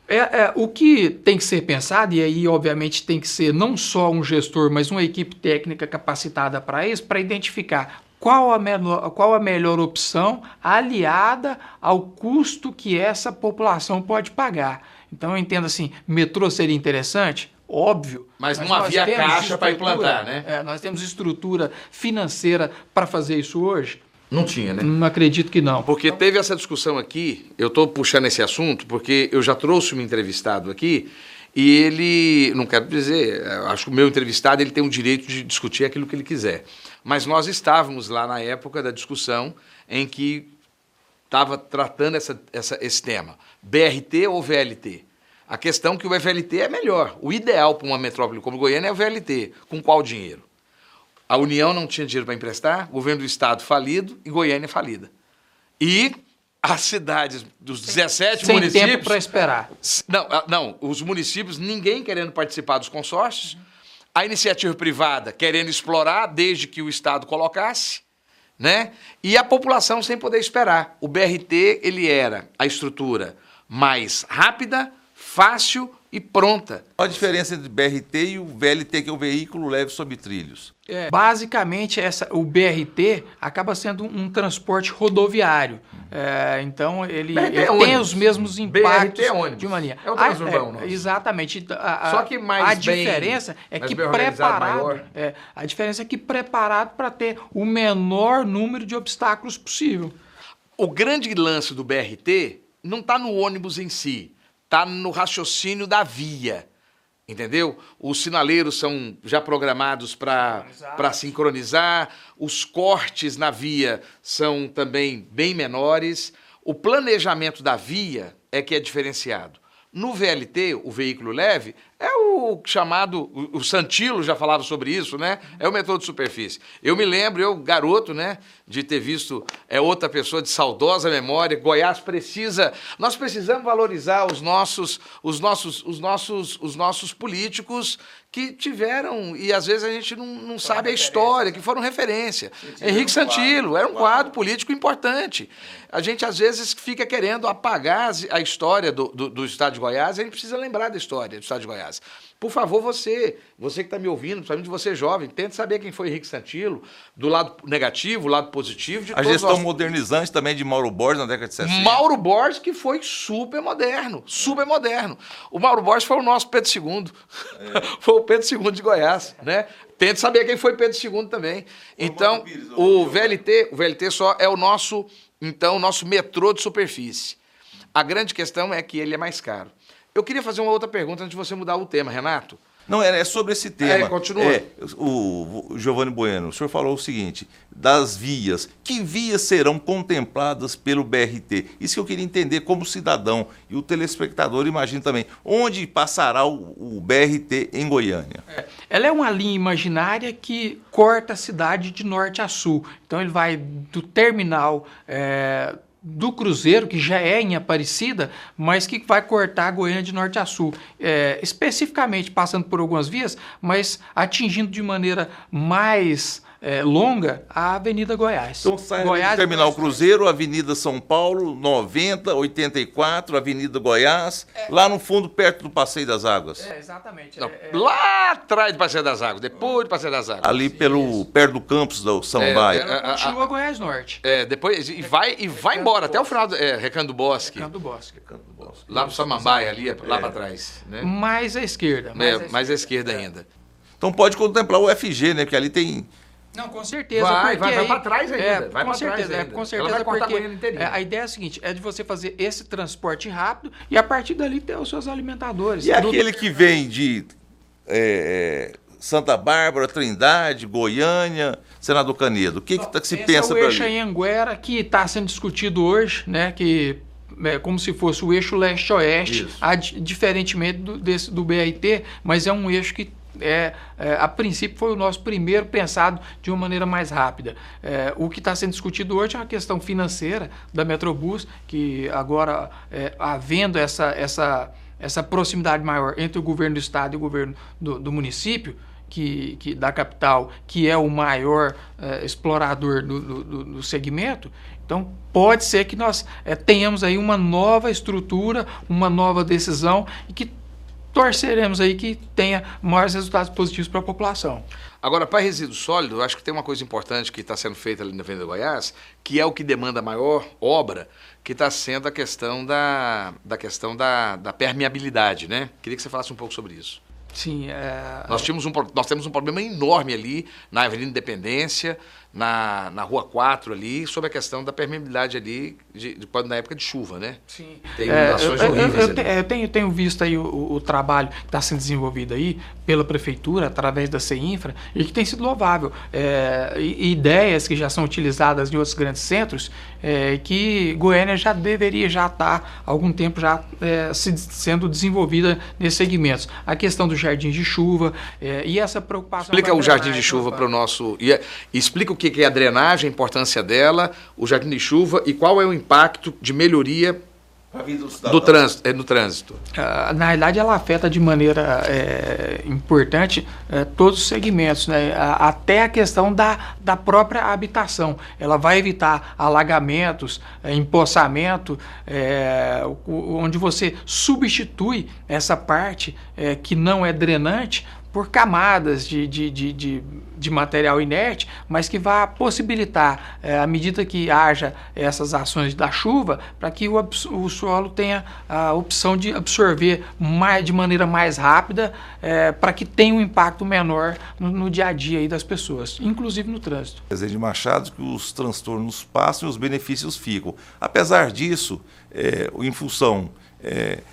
É, é, o que tem que ser pensado, e aí, obviamente, tem que ser não só um gestor, mas uma equipe técnica capacitada para isso, para identificar qual a, menor, qual a melhor opção aliada ao custo que essa população pode pagar. Então, eu entendo assim: metrô seria interessante? Óbvio. Mas, mas não havia caixa para implantar, né? É, nós temos estrutura financeira para fazer isso hoje? Não tinha, né? Não acredito que não. Porque teve essa discussão aqui, eu estou puxando esse assunto, porque eu já trouxe um entrevistado aqui e ele, não quero dizer, acho que o meu entrevistado ele tem o direito de discutir aquilo que ele quiser. Mas nós estávamos lá na época da discussão em que estava tratando essa, essa, esse tema, BRT ou VLT. A questão é que o VLT é melhor. O ideal para uma metrópole como Goiânia é o VLT. Com qual dinheiro? A União não tinha dinheiro para emprestar, o governo do Estado falido e Goiânia falida. E as cidades dos 17 Sem municípios. tempo para esperar. Não, não, os municípios, ninguém querendo participar dos consórcios, a iniciativa privada querendo explorar desde que o Estado colocasse, né? E a população sem poder esperar. O BRT, ele era a estrutura mais rápida, fácil e pronta. Qual a diferença entre BRT e o VLT, que é o veículo leve sob trilhos? É, basicamente, essa, o BRT acaba sendo um transporte rodoviário. É, então, ele, ele é tem os mesmos impactos é de uma linha. É o transurbano. Ah, é, exatamente. A, Só que mais a bem, diferença é que preparado. É, a diferença é que preparado para ter o menor número de obstáculos possível. O grande lance do BRT não está no ônibus em si está no raciocínio da via. Entendeu? Os sinaleiros são já programados para sincronizar, os cortes na via são também bem menores, O planejamento da via é que é diferenciado. No VLT, o veículo leve, é o chamado, o, Santilo já falava sobre isso, né? É o metrô de superfície. Eu me lembro, eu, garoto, né, de ter visto é outra pessoa de saudosa memória, Goiás precisa, nós precisamos valorizar os nossos, os nossos, os nossos, os nossos políticos que tiveram, e às vezes a gente não, não sabe a história, que foram referência. Henrique Santilo era um quadro político importante. A gente às vezes fica querendo apagar a história do, do, do Estado de Goiás, a gente precisa lembrar da história do Estado de Goiás. Por favor, você, você que está me ouvindo, principalmente você jovem, tente saber quem foi Henrique Santilo, do lado negativo, do lado positivo. De a gestão nós... modernizante também de Mauro Borges na década de 60. Mauro Borges, que foi super moderno, super moderno. O Mauro Borges foi o nosso Pedro II. É. foi o Pedro II de Goiás, né? Tente saber quem foi Pedro II também. Então, o VLT, o VLT só é o nosso, então, o nosso metrô de superfície. A grande questão é que ele é mais caro. Eu queria fazer uma outra pergunta antes de você mudar o tema, Renato. Não, é, é sobre esse tema. É, continua. É, o, o Giovanni Bueno, o senhor falou o seguinte: das vias. Que vias serão contempladas pelo BRT? Isso que eu queria entender como cidadão. E o telespectador imagina também. Onde passará o, o BRT em Goiânia? É, ela é uma linha imaginária que corta a cidade de norte a sul. Então ele vai do terminal. É, do Cruzeiro, que já é em Aparecida, mas que vai cortar Goiânia de norte a sul, é, especificamente passando por algumas vias, mas atingindo de maneira mais é, longa a Avenida Goiás. Então sai Goiás, Terminal Cruzeiro, Avenida São Paulo, 90, 84, Avenida Goiás, é. lá no fundo, perto do Passeio das Águas. É, exatamente. Não, é, é. lá atrás do Passeio das Águas, depois do Passeio das Águas. Ali pelo, perto do campus do São é. É, continua Goiás Norte. É, depois, e vai, e vai embora, até o final, do, é, Recanto do Bosque. Recanto do Bosque. Recanto do Bosque. Lá pro Samambaia, ali, lá para trás. Né? Mais à esquerda. Mais, à, esquerda. mais à esquerda ainda. Então pode contemplar o FG, né? Porque ali tem não, com certeza. Vai, vai, vai para trás ainda. É, vai com certeza, é, com certeza. porque é, a ideia é a seguinte: é de você fazer esse transporte rápido e a partir dali ter os seus alimentadores. E do... aquele que vem de é, é, Santa Bárbara, Trindade, Goiânia, Senador Canedo, o que, que, tá, que se pensa para é o eixo Anhanguera que está sendo discutido hoje, né? Que é como se fosse o eixo leste-oeste, diferentemente do, desse, do BRT, mas é um eixo que é, é, a princípio foi o nosso primeiro pensado de uma maneira mais rápida. É, o que está sendo discutido hoje é a questão financeira da Metrobus, que agora, é, havendo essa, essa, essa proximidade maior entre o governo do estado e o governo do, do município, que, que, da capital, que é o maior é, explorador do, do, do, segmento, então pode ser que nós é, tenhamos aí uma nova estrutura, uma nova decisão e que torceremos aí que tenha maiores resultados positivos para a população. Agora, para resíduo sólido, acho que tem uma coisa importante que está sendo feita ali na Avenida Goiás, que é o que demanda maior obra, que está sendo a questão da, da questão da, da permeabilidade, né? Queria que você falasse um pouco sobre isso. Sim, é... nós, tínhamos um, nós temos um problema enorme ali na Avenida Independência, na, na Rua 4 ali, sobre a questão da permeabilidade ali, de, de, na época de chuva, né? Sim. Tem é, ações eu, horríveis eu, eu, eu, tenho, tenho visto aí o, o trabalho que está sendo desenvolvido aí pela Prefeitura, através da CEINFRA, e que tem sido louvável. É, ideias que já são utilizadas em outros grandes centros, é, que Goiânia já deveria já estar, tá, algum tempo, já é, se, sendo desenvolvida nesses segmentos. A questão do jardim de chuva é, e essa preocupação... Explica o jardim de chuva para o nosso... E, é, explica o que é a drenagem, a importância dela, o jardim de chuva e qual é o impacto de melhoria do trânsito, é, no trânsito. Uh, na realidade, ela afeta de maneira é, importante é, todos os segmentos, né? até a questão da, da própria habitação. Ela vai evitar alagamentos, é, empoçamento, é, onde você substitui essa parte é, que não é drenante por camadas de, de, de, de, de material inerte, mas que vai possibilitar, é, à medida que haja essas ações da chuva, para que o, o, solo tenha a opção de absorver mais, de maneira mais rápida, é, para que tenha um impacto menor no, no, dia a dia das pessoas, inclusive no trânsito. Dizer de Machado que os transtornos passam e os benefícios ficam. Apesar disso, é, em função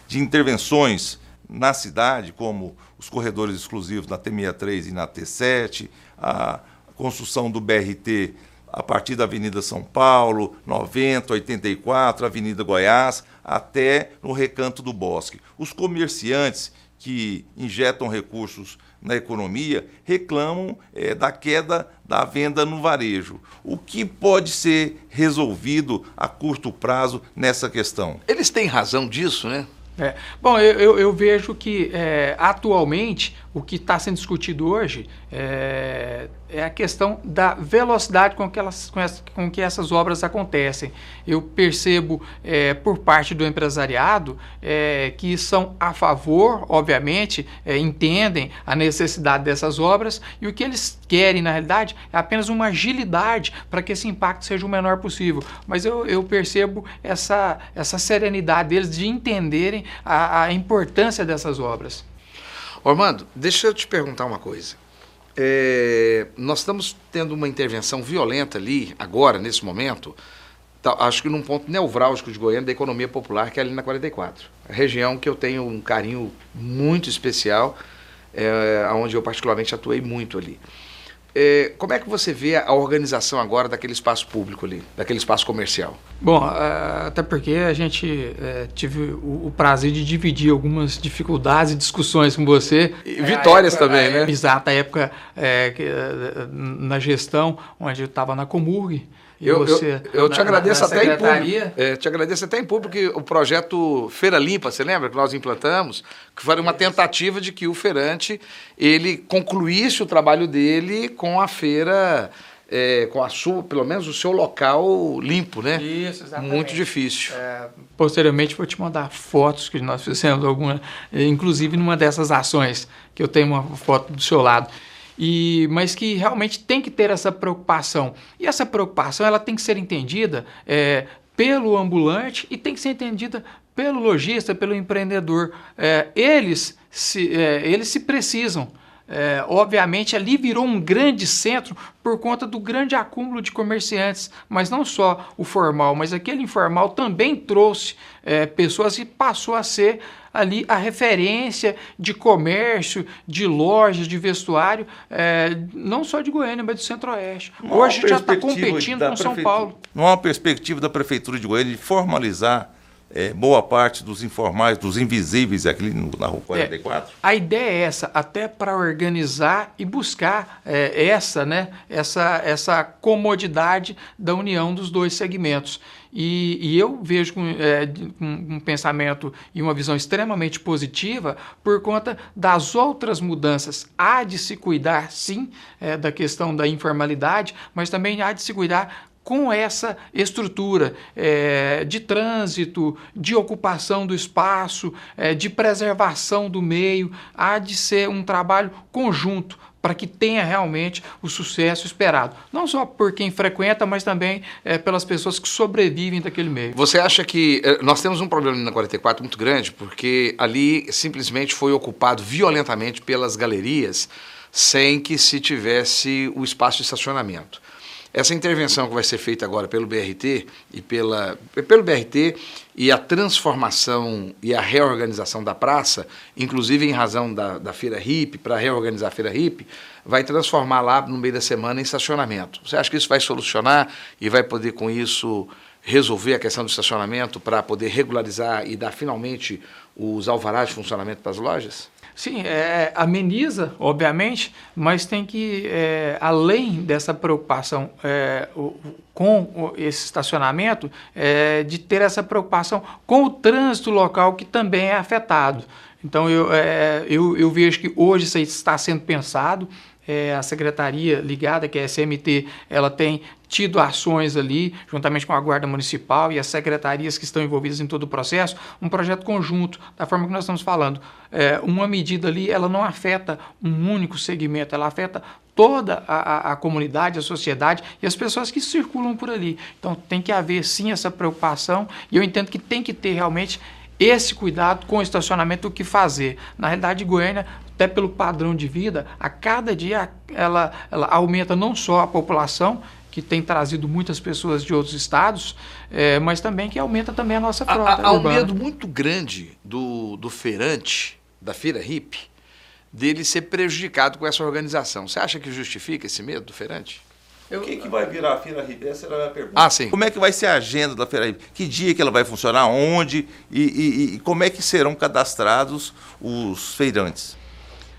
de intervenções na cidade, como os corredores exclusivos na T63 e na T7, a construção do BRT a partir da Avenida São Paulo, 90, 84, Avenida Goiás, até no Recanto do Bosque. Os comerciantes que injetam recursos na economia reclamam é, da queda da venda no varejo. O que pode ser resolvido a curto prazo nessa questão? Eles têm razão disso, né? É. Bom, eu, eu, eu, vejo que é, atualmente o que está sendo discutido hoje é, é, a questão da velocidade com que, elas, com, essa, com que essas obras acontecem. Eu percebo é, por parte do empresariado é, que são a favor, obviamente, é, entendem a necessidade dessas obras e o que eles querem, na realidade, é apenas uma agilidade para que esse impacto seja o menor possível. Mas eu, eu percebo essa, essa serenidade deles de entenderem a, a importância dessas obras. Ormando, deixa eu te perguntar uma coisa. É, nós estamos tendo uma intervenção violenta ali, agora, nesse momento, tá, acho que num ponto nevrálgico de Goiânia, da economia popular, que é ali na 44. A região que eu tenho um carinho muito especial, é, onde eu particularmente atuei muito ali. É, como é que você vê a organização agora daquele espaço público ali, daquele espaço comercial? Bom, até porque a gente é, tive o, o, prazer de dividir algumas dificuldades e discussões com você. E vitórias época, também, né? Exato, a época é, é, na gestão, onde eu estava na Comurg, eu, você, eu, eu na, te agradeço na, na até em público. É, te agradeço até em público que o projeto Feira Limpa, você lembra que nós implantamos, que foi uma tentativa de que o feirante ele concluísse o trabalho dele com a feira é, com a sua, pelo menos o seu local limpo, né? Isso, exatamente. Muito difícil. É, posteriormente vou te mandar fotos que nós fizemos alguma, inclusive numa dessas ações que eu tenho uma foto do seu lado e, mas que realmente tem que ter essa preocupação. E essa preocupação ela tem que ser entendida é, pelo ambulante e tem que ser entendida pelo lojista, pelo empreendedor. É, eles, se, é, eles se precisam. É, obviamente ali virou um grande centro por conta do grande acúmulo de comerciantes, mas não só o formal, mas aquele informal também trouxe é, pessoas e passou a ser ali a referência de comércio, de lojas, de vestuário, é, não só de Goiânia, mas do Centro-Oeste. Hoje já está competindo com São Paulo. Não há uma perspectiva da Prefeitura de Goiânia de formalizar é, boa parte dos informais, dos invisíveis aqui na Rua 44? É, a ideia é essa, até para organizar e buscar é, essa, né, essa, essa comodidade da união dos dois segmentos. E, e eu vejo com, é, com, um pensamento e uma visão extremamente positiva por conta das outras mudanças. Há de se cuidar, sim, é, da questão da informalidade, mas também há de se cuidar com essa estrutura é, de trânsito, de ocupação do espaço, é, de preservação do meio, há de ser um trabalho conjunto para que tenha realmente o sucesso esperado. Não só por quem frequenta, mas também é, pelas pessoas que sobrevivem daquele meio. Você acha que é, nós temos um problema na 44 muito grande, porque ali simplesmente foi ocupado violentamente pelas galerias sem que se tivesse o espaço de estacionamento. Essa intervenção que vai ser feita agora pelo BRT e pela, pelo BRT e a transformação e a reorganização da praça, inclusive em razão da, da feira HIP, para reorganizar a feira HIP, vai transformar lá no meio da semana em estacionamento. Você acha que isso vai solucionar e vai poder com isso resolver a questão do estacionamento para poder regularizar e dar finalmente os alvarás de funcionamento para as lojas? Sim, é, ameniza, obviamente, mas tem que, é, além dessa preocupação é, o, com esse estacionamento, é, de ter essa preocupação com o trânsito local que também é afetado. Então, eu, é, eu, eu vejo que hoje isso está sendo pensado, é, a secretaria ligada, que é a SMT, ela tem tido ações ali, juntamente com a Guarda Municipal e as secretarias que estão envolvidas em todo o processo, um projeto conjunto, da forma que nós estamos falando. É, uma medida ali, ela não afeta um único segmento, ela afeta toda a, a, a, comunidade, a sociedade e as pessoas que circulam por ali. Então tem que haver sim essa preocupação e eu entendo que tem que ter realmente esse cuidado com o estacionamento, o que fazer. Na realidade, Goiânia até pelo padrão de vida, a cada dia ela, ela aumenta não só a população, que tem trazido muitas pessoas de outros estados, é, mas também que aumenta também a nossa frota. Há, há um medo muito grande do, do feirante, da feira hippie, dele ser prejudicado com essa organização. Você acha que justifica esse medo do feirante? O que, que vai virar a Feira RIP? Essa era a pergunta. Ah, sim. Como é que vai ser a agenda da Feira RIP? Que dia que ela vai funcionar? Onde? E, e, e como é que serão cadastrados os feirantes?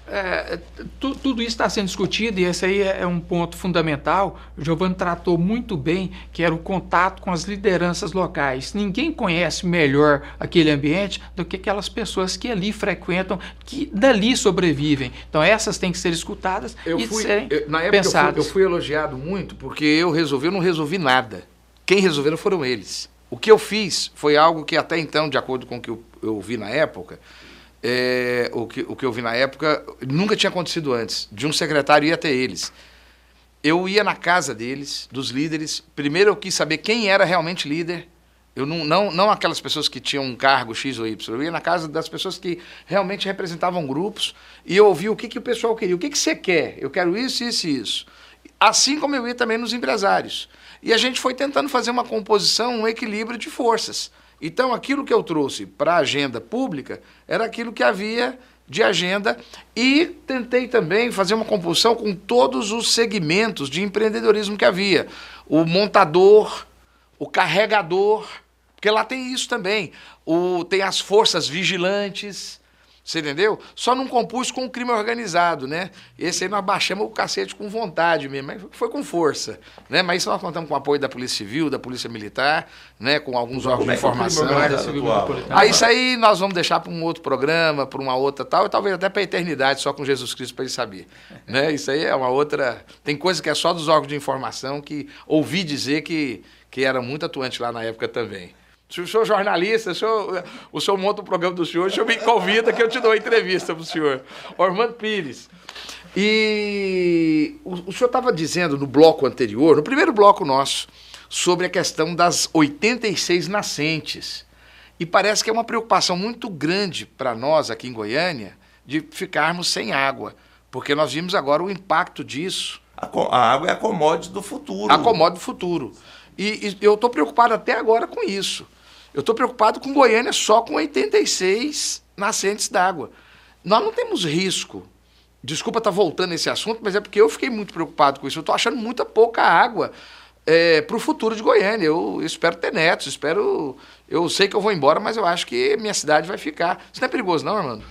É, tu, tudo isso está sendo discutido e esse aí é, é um ponto fundamental. O Giovanni tratou muito bem, que era o contato com as lideranças locais. Ninguém conhece melhor aquele ambiente do que aquelas pessoas que ali frequentam, que dali sobrevivem. Então essas têm que ser escutadas eu e fui, serem eu, na época pensadas. Eu fui, eu fui elogiado muito porque eu resolvi, eu não resolvi nada. Quem resolveram foram eles. O que eu fiz foi algo que até então, de acordo com o que eu, eu vi na época, é, o, que, o que eu vi na época nunca tinha acontecido antes. De um secretário ir até eles. Eu ia na casa deles, dos líderes. Primeiro eu quis saber quem era realmente líder. Eu não, não, não aquelas pessoas que tinham um cargo X ou Y. Eu ia na casa das pessoas que realmente representavam grupos e eu ouvia o que, que o pessoal queria. O que, que você quer? Eu quero isso, isso e isso. Assim como eu ia também nos empresários. E a gente foi tentando fazer uma composição, um equilíbrio de forças. Então, aquilo que eu trouxe para a agenda pública era aquilo que havia de agenda e tentei também fazer uma composição com todos os segmentos de empreendedorismo que havia. O montador, o carregador, porque lá tem isso também. O, tem as forças vigilantes, você entendeu? Só não compus com o crime organizado, né? Esse aí nós baixamos o cacete com vontade mesmo, mas foi com força, né? Mas isso nós contamos com o apoio da Polícia Civil, da Polícia Militar, né? Com alguns órgãos de informação. Ah, isso aí nós vamos deixar para um outro programa, para uma outra tal, e talvez até para a eternidade, só com Jesus Cristo para ele saber, né? Isso aí é uma outra... Tem coisa que é só dos órgãos de informação que ouvi dizer que, que era muito atuante lá na época também. Se o senhor é jornalista, o senhor, o senhor monta o programa do senhor, o senhor me convida que eu te dou uma entrevista para o senhor. Ormando Pires. E o, o senhor estava dizendo no bloco anterior, no primeiro bloco nosso, sobre a questão das 86 nascentes. E parece que é uma preocupação muito grande para nós aqui em Goiânia de ficarmos sem água. Porque nós vimos agora o impacto disso. A, a água é a commodity do futuro. A commodity do futuro. E, e eu estou preocupado até agora com isso. Eu estou preocupado com Goiânia só com 86 nascentes d'água. Nós não temos risco. Desculpa estar tá voltando esse assunto, mas é porque eu fiquei muito preocupado com isso. Eu estou achando muita pouca água é, para o futuro de Goiânia. Eu espero ter netos, espero. Eu sei que eu vou embora, mas eu acho que minha cidade vai ficar. Isso não é perigoso, não, Armando?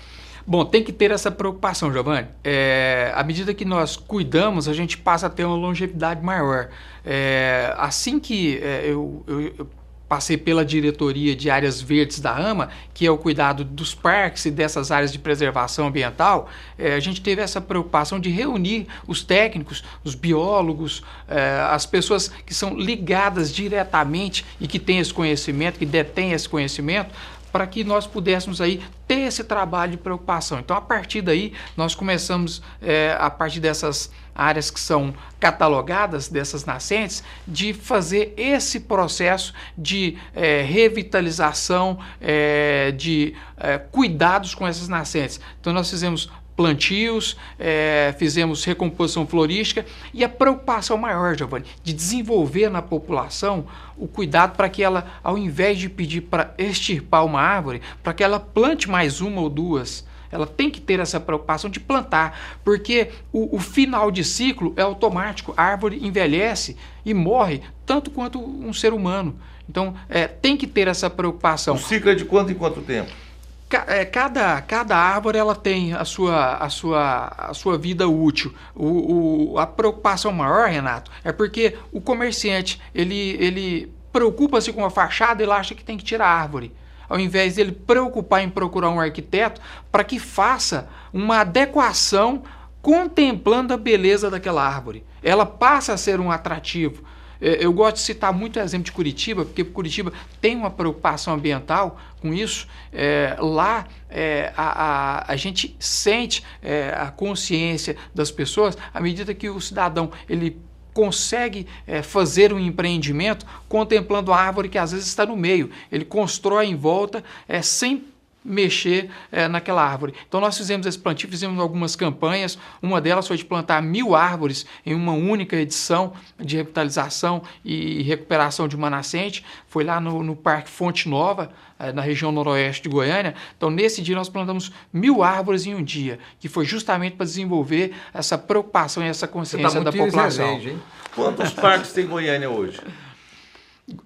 Bom, tem que ter essa preocupação, Giovanni. É, à medida que nós cuidamos, a gente passa a ter uma longevidade maior. É, assim que é, eu, eu, eu passei pela diretoria de áreas verdes da AMA, que é o cuidado dos parques e dessas áreas de preservação ambiental, é, a gente teve essa preocupação de reunir os técnicos, os biólogos, é, as pessoas que são ligadas diretamente e que têm esse conhecimento, que detêm esse conhecimento, para que nós pudéssemos aí ter esse trabalho de preocupação. Então, a partir daí, nós começamos, é, a partir dessas áreas que são catalogadas, dessas nascentes, de fazer esse processo de é, revitalização, é, de é, cuidados com essas nascentes. Então, nós fizemos plantios, é, fizemos recomposição florística e a preocupação maior, Giovanni, de desenvolver na população o cuidado para que ela, ao invés de pedir para extirpar uma árvore, para que ela plante mais uma ou duas. Ela tem que ter essa preocupação de plantar, porque o, o final de ciclo é automático. A árvore envelhece e morre tanto quanto um ser humano. Então, é, tem que ter essa preocupação. O ciclo é de quanto em quanto tempo? É, cada, cada árvore ela tem a sua, a sua, a sua vida útil. O, o, a preocupação maior, Renato, é porque o comerciante ele, ele preocupa-se com a fachada e acha que tem que tirar a árvore. Ao invés dele preocupar em procurar um arquiteto para que faça uma adequação contemplando a beleza daquela árvore. Ela passa a ser um atrativo. É, eu gosto de citar muito o exemplo de Curitiba, porque Curitiba tem uma preocupação ambiental com isso. É, lá é, a, a, a, gente sente é, a consciência das pessoas à medida que o cidadão ele consegue é, fazer um empreendimento contemplando a árvore que às vezes está no meio. Ele constrói em volta é, sem mexer é, naquela árvore. Então nós fizemos esse plantio, fizemos algumas campanhas. Uma delas foi de plantar mil árvores em uma única edição de revitalização e recuperação de uma nascente. Foi lá no, no Parque Fonte Nova, é, na região noroeste de Goiânia. Então nesse dia nós plantamos mil árvores em um dia, que foi justamente para desenvolver essa preocupação e essa tá consciência tá da população. Quantos parques tem Goiânia hoje?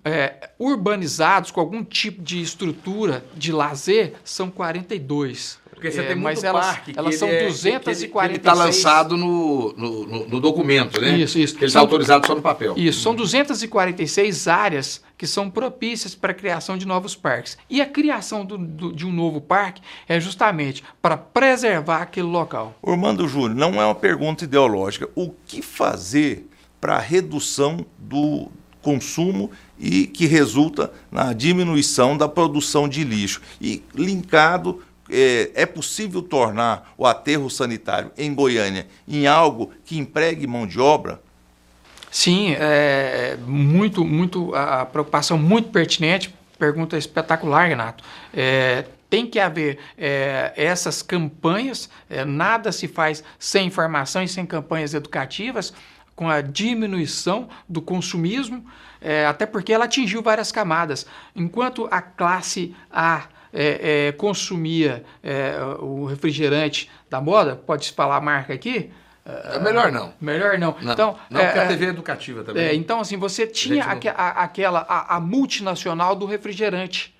É, urbanizados com algum tipo de estrutura de lazer são 42. Porque você é, tem muito mas elas, parque elas são é, 246. Ele está lançado no, no, no, documento, né? Isso, isso. Ele está autorizado só no papel. Isso, são 246 áreas que são propícias para a criação de novos parques. E a criação do, do, de um novo parque é justamente para preservar aquele local. Ormando Júnior, não é uma pergunta ideológica. O que fazer para a redução do consumo e que resulta na diminuição da produção de lixo. E linkado, é, é possível tornar o aterro sanitário em Goiânia em algo que empregue mão de obra? Sim, é muito, muito a preocupação muito pertinente, pergunta espetacular, Renato. É, tem que haver é, essas campanhas, é, nada se faz sem informação e sem campanhas educativas com a diminuição do consumismo, é, até porque ela atingiu várias camadas. Enquanto a classe A é, é, consumia é, o refrigerante da moda, pode-se falar a marca aqui? É melhor não. Melhor não. Não, então, não porque a TV é educativa também. então, assim, você tinha a, a, aquela, a, a multinacional do refrigerante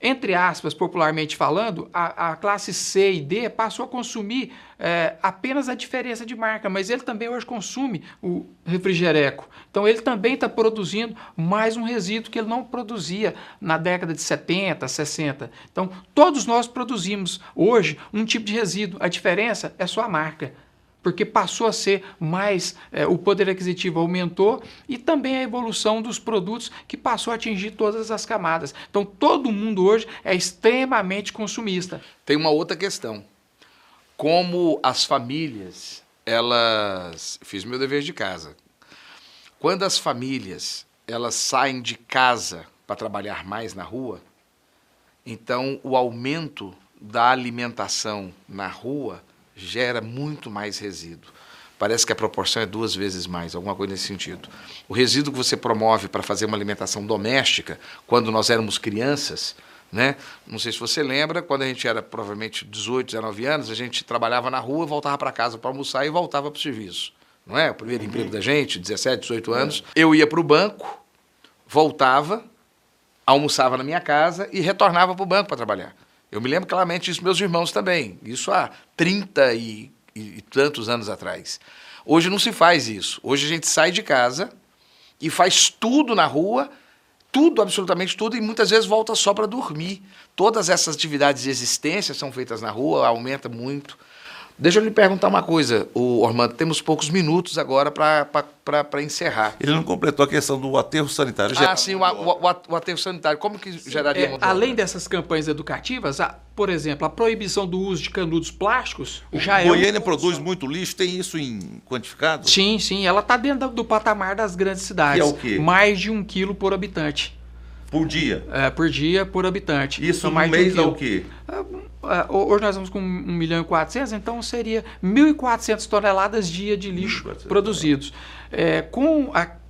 entre aspas, popularmente falando, a, a, classe C e D passou a consumir é, apenas a diferença de marca, mas ele também hoje consome o refrigereco. Então ele também está produzindo mais um resíduo que ele não produzia na década de 70, 60. Então todos nós produzimos hoje um tipo de resíduo, a diferença é só a marca porque passou a ser mais, é, o poder aquisitivo aumentou e também a evolução dos produtos que passou a atingir todas as camadas. Então todo mundo hoje é extremamente consumista. Tem uma outra questão. Como as famílias, elas. Fiz meu dever de casa. Quando as famílias elas saem de casa para trabalhar mais na rua, então o aumento da alimentação na rua gera muito mais resíduo. Parece que a proporção é duas vezes mais, alguma coisa nesse sentido. O resíduo que você promove para fazer uma alimentação doméstica, quando nós éramos crianças, né? Não sei se você lembra, quando a gente era provavelmente 18, 19 anos, a gente trabalhava na rua, voltava para casa para almoçar e voltava para o serviço. Não é? O primeiro uhum. emprego da gente, 17, 18 anos. Eu ia para o banco, voltava, almoçava na minha casa e retornava para o banco para trabalhar. Eu me lembro claramente disso, meus irmãos também. Isso há 30 e, e, tantos anos atrás. Hoje não se faz isso. Hoje a gente sai de casa e faz tudo na rua, tudo, absolutamente tudo, e muitas vezes volta só para dormir. Todas essas atividades de existência são feitas na rua, aumenta muito. Deixa eu lhe perguntar uma coisa, o Ormando, temos poucos minutos agora para encerrar. Ele não completou a questão do aterro sanitário. Ah, sim, o, o, o aterro sanitário. Como que geraria... É, além dessas campanhas educativas, a, por exemplo, a proibição do uso de canudos plásticos o já Goiânia é... Goiânia produz muito lixo, tem isso em quantificado? Sim, sim, ela está dentro do patamar das grandes cidades. Que é o quê? Mais de um quilo por habitante. Por dia? É, por dia, por habitante. Isso então, no mês dá o quê? É, é, hoje nós vamos com 1 milhão e 400, então seria 1.400 toneladas dia de lixo produzidos. É, com a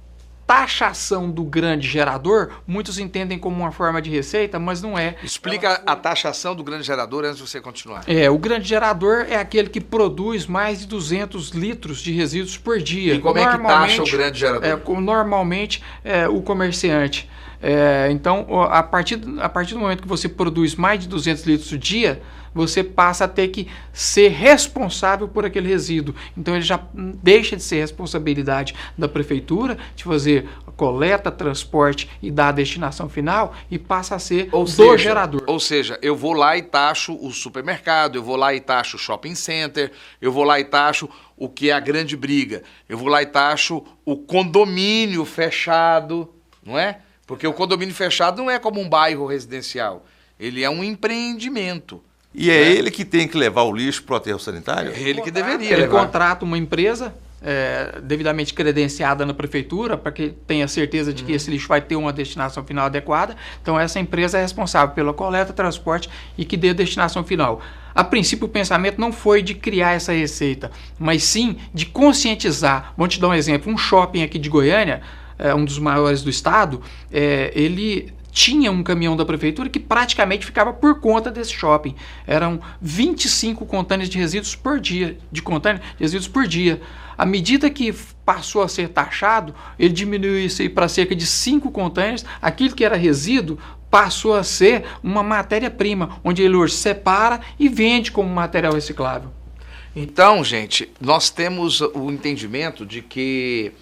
taxação do grande gerador, muitos entendem como uma forma de receita, mas não é. Explica a taxação do grande gerador antes de você continuar. É, o grande gerador é aquele que produz mais de 200 litros de resíduos por dia. E como é que taxa o grande gerador? É, normalmente é, o comerciante. É, então, a partir, a partir do momento que você produz mais de 200 litros por dia, você passa a ter que ser responsável por aquele resíduo. Então, ele já deixa de ser responsabilidade da prefeitura de fazer coleta, transporte e dar a destinação final e passa a ser ou do seja, gerador. Ou seja, eu vou lá e taxo o supermercado, eu vou lá e taxo o shopping center, eu vou lá e taxo o que é a grande briga, eu vou lá e taxo o condomínio fechado, não é? Porque o condomínio fechado não é como um bairro residencial. Ele é um empreendimento. E é né? ele que tem que levar o lixo para o aterro sanitário? É ele que deveria. Ele levar. contrata uma empresa é, devidamente credenciada na prefeitura para que tenha certeza de que esse lixo vai ter uma destinação final adequada. Então essa empresa é responsável pela coleta, transporte e que dê a destinação final. A princípio, o pensamento não foi de criar essa receita, mas sim de conscientizar. Vou te dar um exemplo: um shopping aqui de Goiânia, é, um dos maiores do estado, é, ele tinha um caminhão da prefeitura que praticamente ficava por conta desse shopping. Eram 25 contêineres de resíduos por dia, de contêineres de resíduos por dia. À medida que passou a ser taxado, ele diminuiu isso para cerca de 5 contêineres. Aquilo que era resíduo passou a ser uma matéria-prima, onde ele hoje separa e vende como material reciclável. Então, gente, nós temos o entendimento de que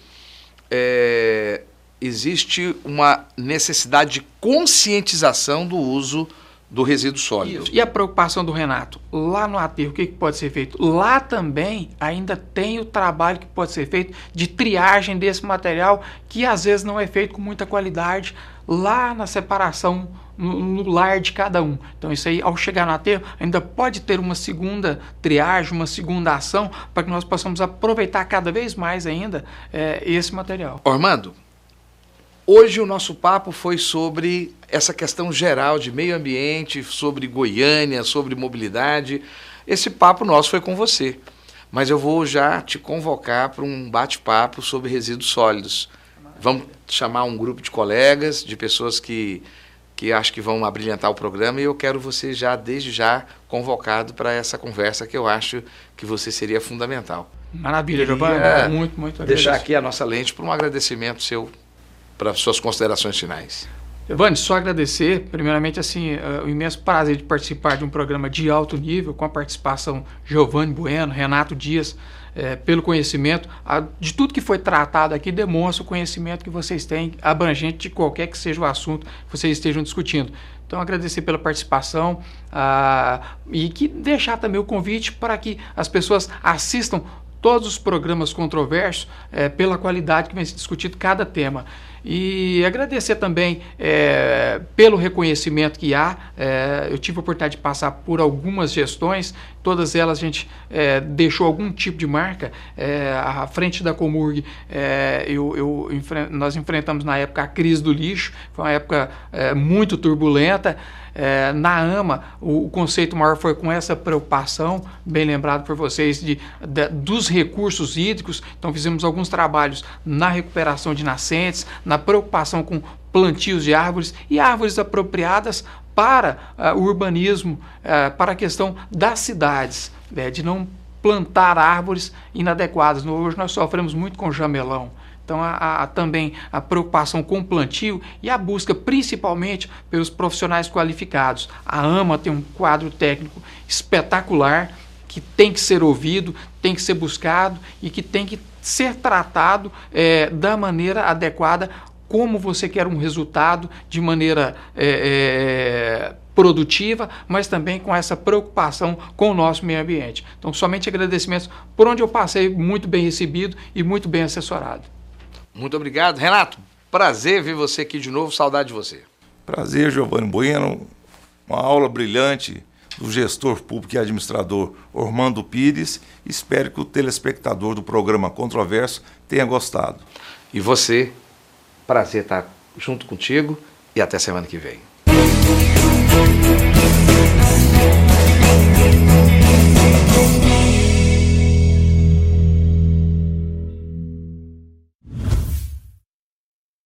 é, existe uma necessidade de conscientização do uso do resíduo sólido. Isso. E a preocupação do Renato, lá no aterro, o que, que, pode ser feito? Lá também ainda tem o trabalho que pode ser feito de triagem desse material, que às vezes não é feito com muita qualidade, lá na separação, no, no lar de cada um. Então isso aí, ao chegar no aterro, ainda pode ter uma segunda triagem, uma segunda ação, para que nós possamos aproveitar cada vez mais ainda é, esse material. Ormando, Hoje o nosso papo foi sobre essa questão geral de meio ambiente, sobre Goiânia, sobre mobilidade. Esse papo nosso foi com você. Mas eu vou já te convocar para um bate-papo sobre resíduos sólidos. Vamos chamar um grupo de colegas, de pessoas que, que acho que vão abrilhantar o programa e eu quero você já, desde já, convocado para essa conversa que eu acho que você seria fundamental. Maravilha, Giovanni. É, muito, muito Deixar aqui a nossa lente para um agradecimento seu para suas considerações finais. Evane, só agradecer, primeiramente, assim, uh, o imenso prazer de participar de um programa de alto nível, com a participação de Giovanni Bueno, Renato Dias, é, pelo conhecimento, a, de tudo que foi tratado aqui, demonstra o conhecimento que vocês têm, abrangente de qualquer que seja o assunto que vocês estejam discutindo. Então, agradecer pela participação uh, e que deixar também o convite para que as pessoas assistam todos os programas controversos é, pela qualidade que vem se discutido cada tema. E agradecer também é, pelo reconhecimento que há. É, eu tive a oportunidade de passar por algumas gestões, todas elas a gente é, deixou algum tipo de marca. É, à frente da Comurg, é, eu, eu, nós enfrentamos na época a crise do lixo, foi uma época é, muito turbulenta. É, na AMA, o, o, conceito maior foi com essa preocupação, bem lembrado por vocês, de, de, dos recursos hídricos. Então, fizemos alguns trabalhos na recuperação de nascentes, na preocupação com plantios de árvores e árvores apropriadas para uh, o urbanismo, uh, para a questão das cidades, né, de não plantar árvores inadequadas. Hoje nós sofremos muito com jamelão. Então, há, há, também a preocupação com o plantio e a busca principalmente pelos profissionais qualificados. A AMA tem um quadro técnico espetacular que tem que ser ouvido, tem que ser buscado e que tem que ser tratado é, da maneira adequada, como você quer um resultado de maneira é, é, produtiva, mas também com essa preocupação com o nosso meio ambiente. Então, somente agradecimentos por onde eu passei, muito bem recebido e muito bem assessorado. Muito obrigado. Renato, prazer ver você aqui de novo, saudade de você. Prazer, Giovanni Bueno. Uma aula brilhante do gestor público e administrador Ormando Pires. Espero que o telespectador do programa Controverso tenha gostado. E você, prazer estar junto contigo e até semana que vem. Música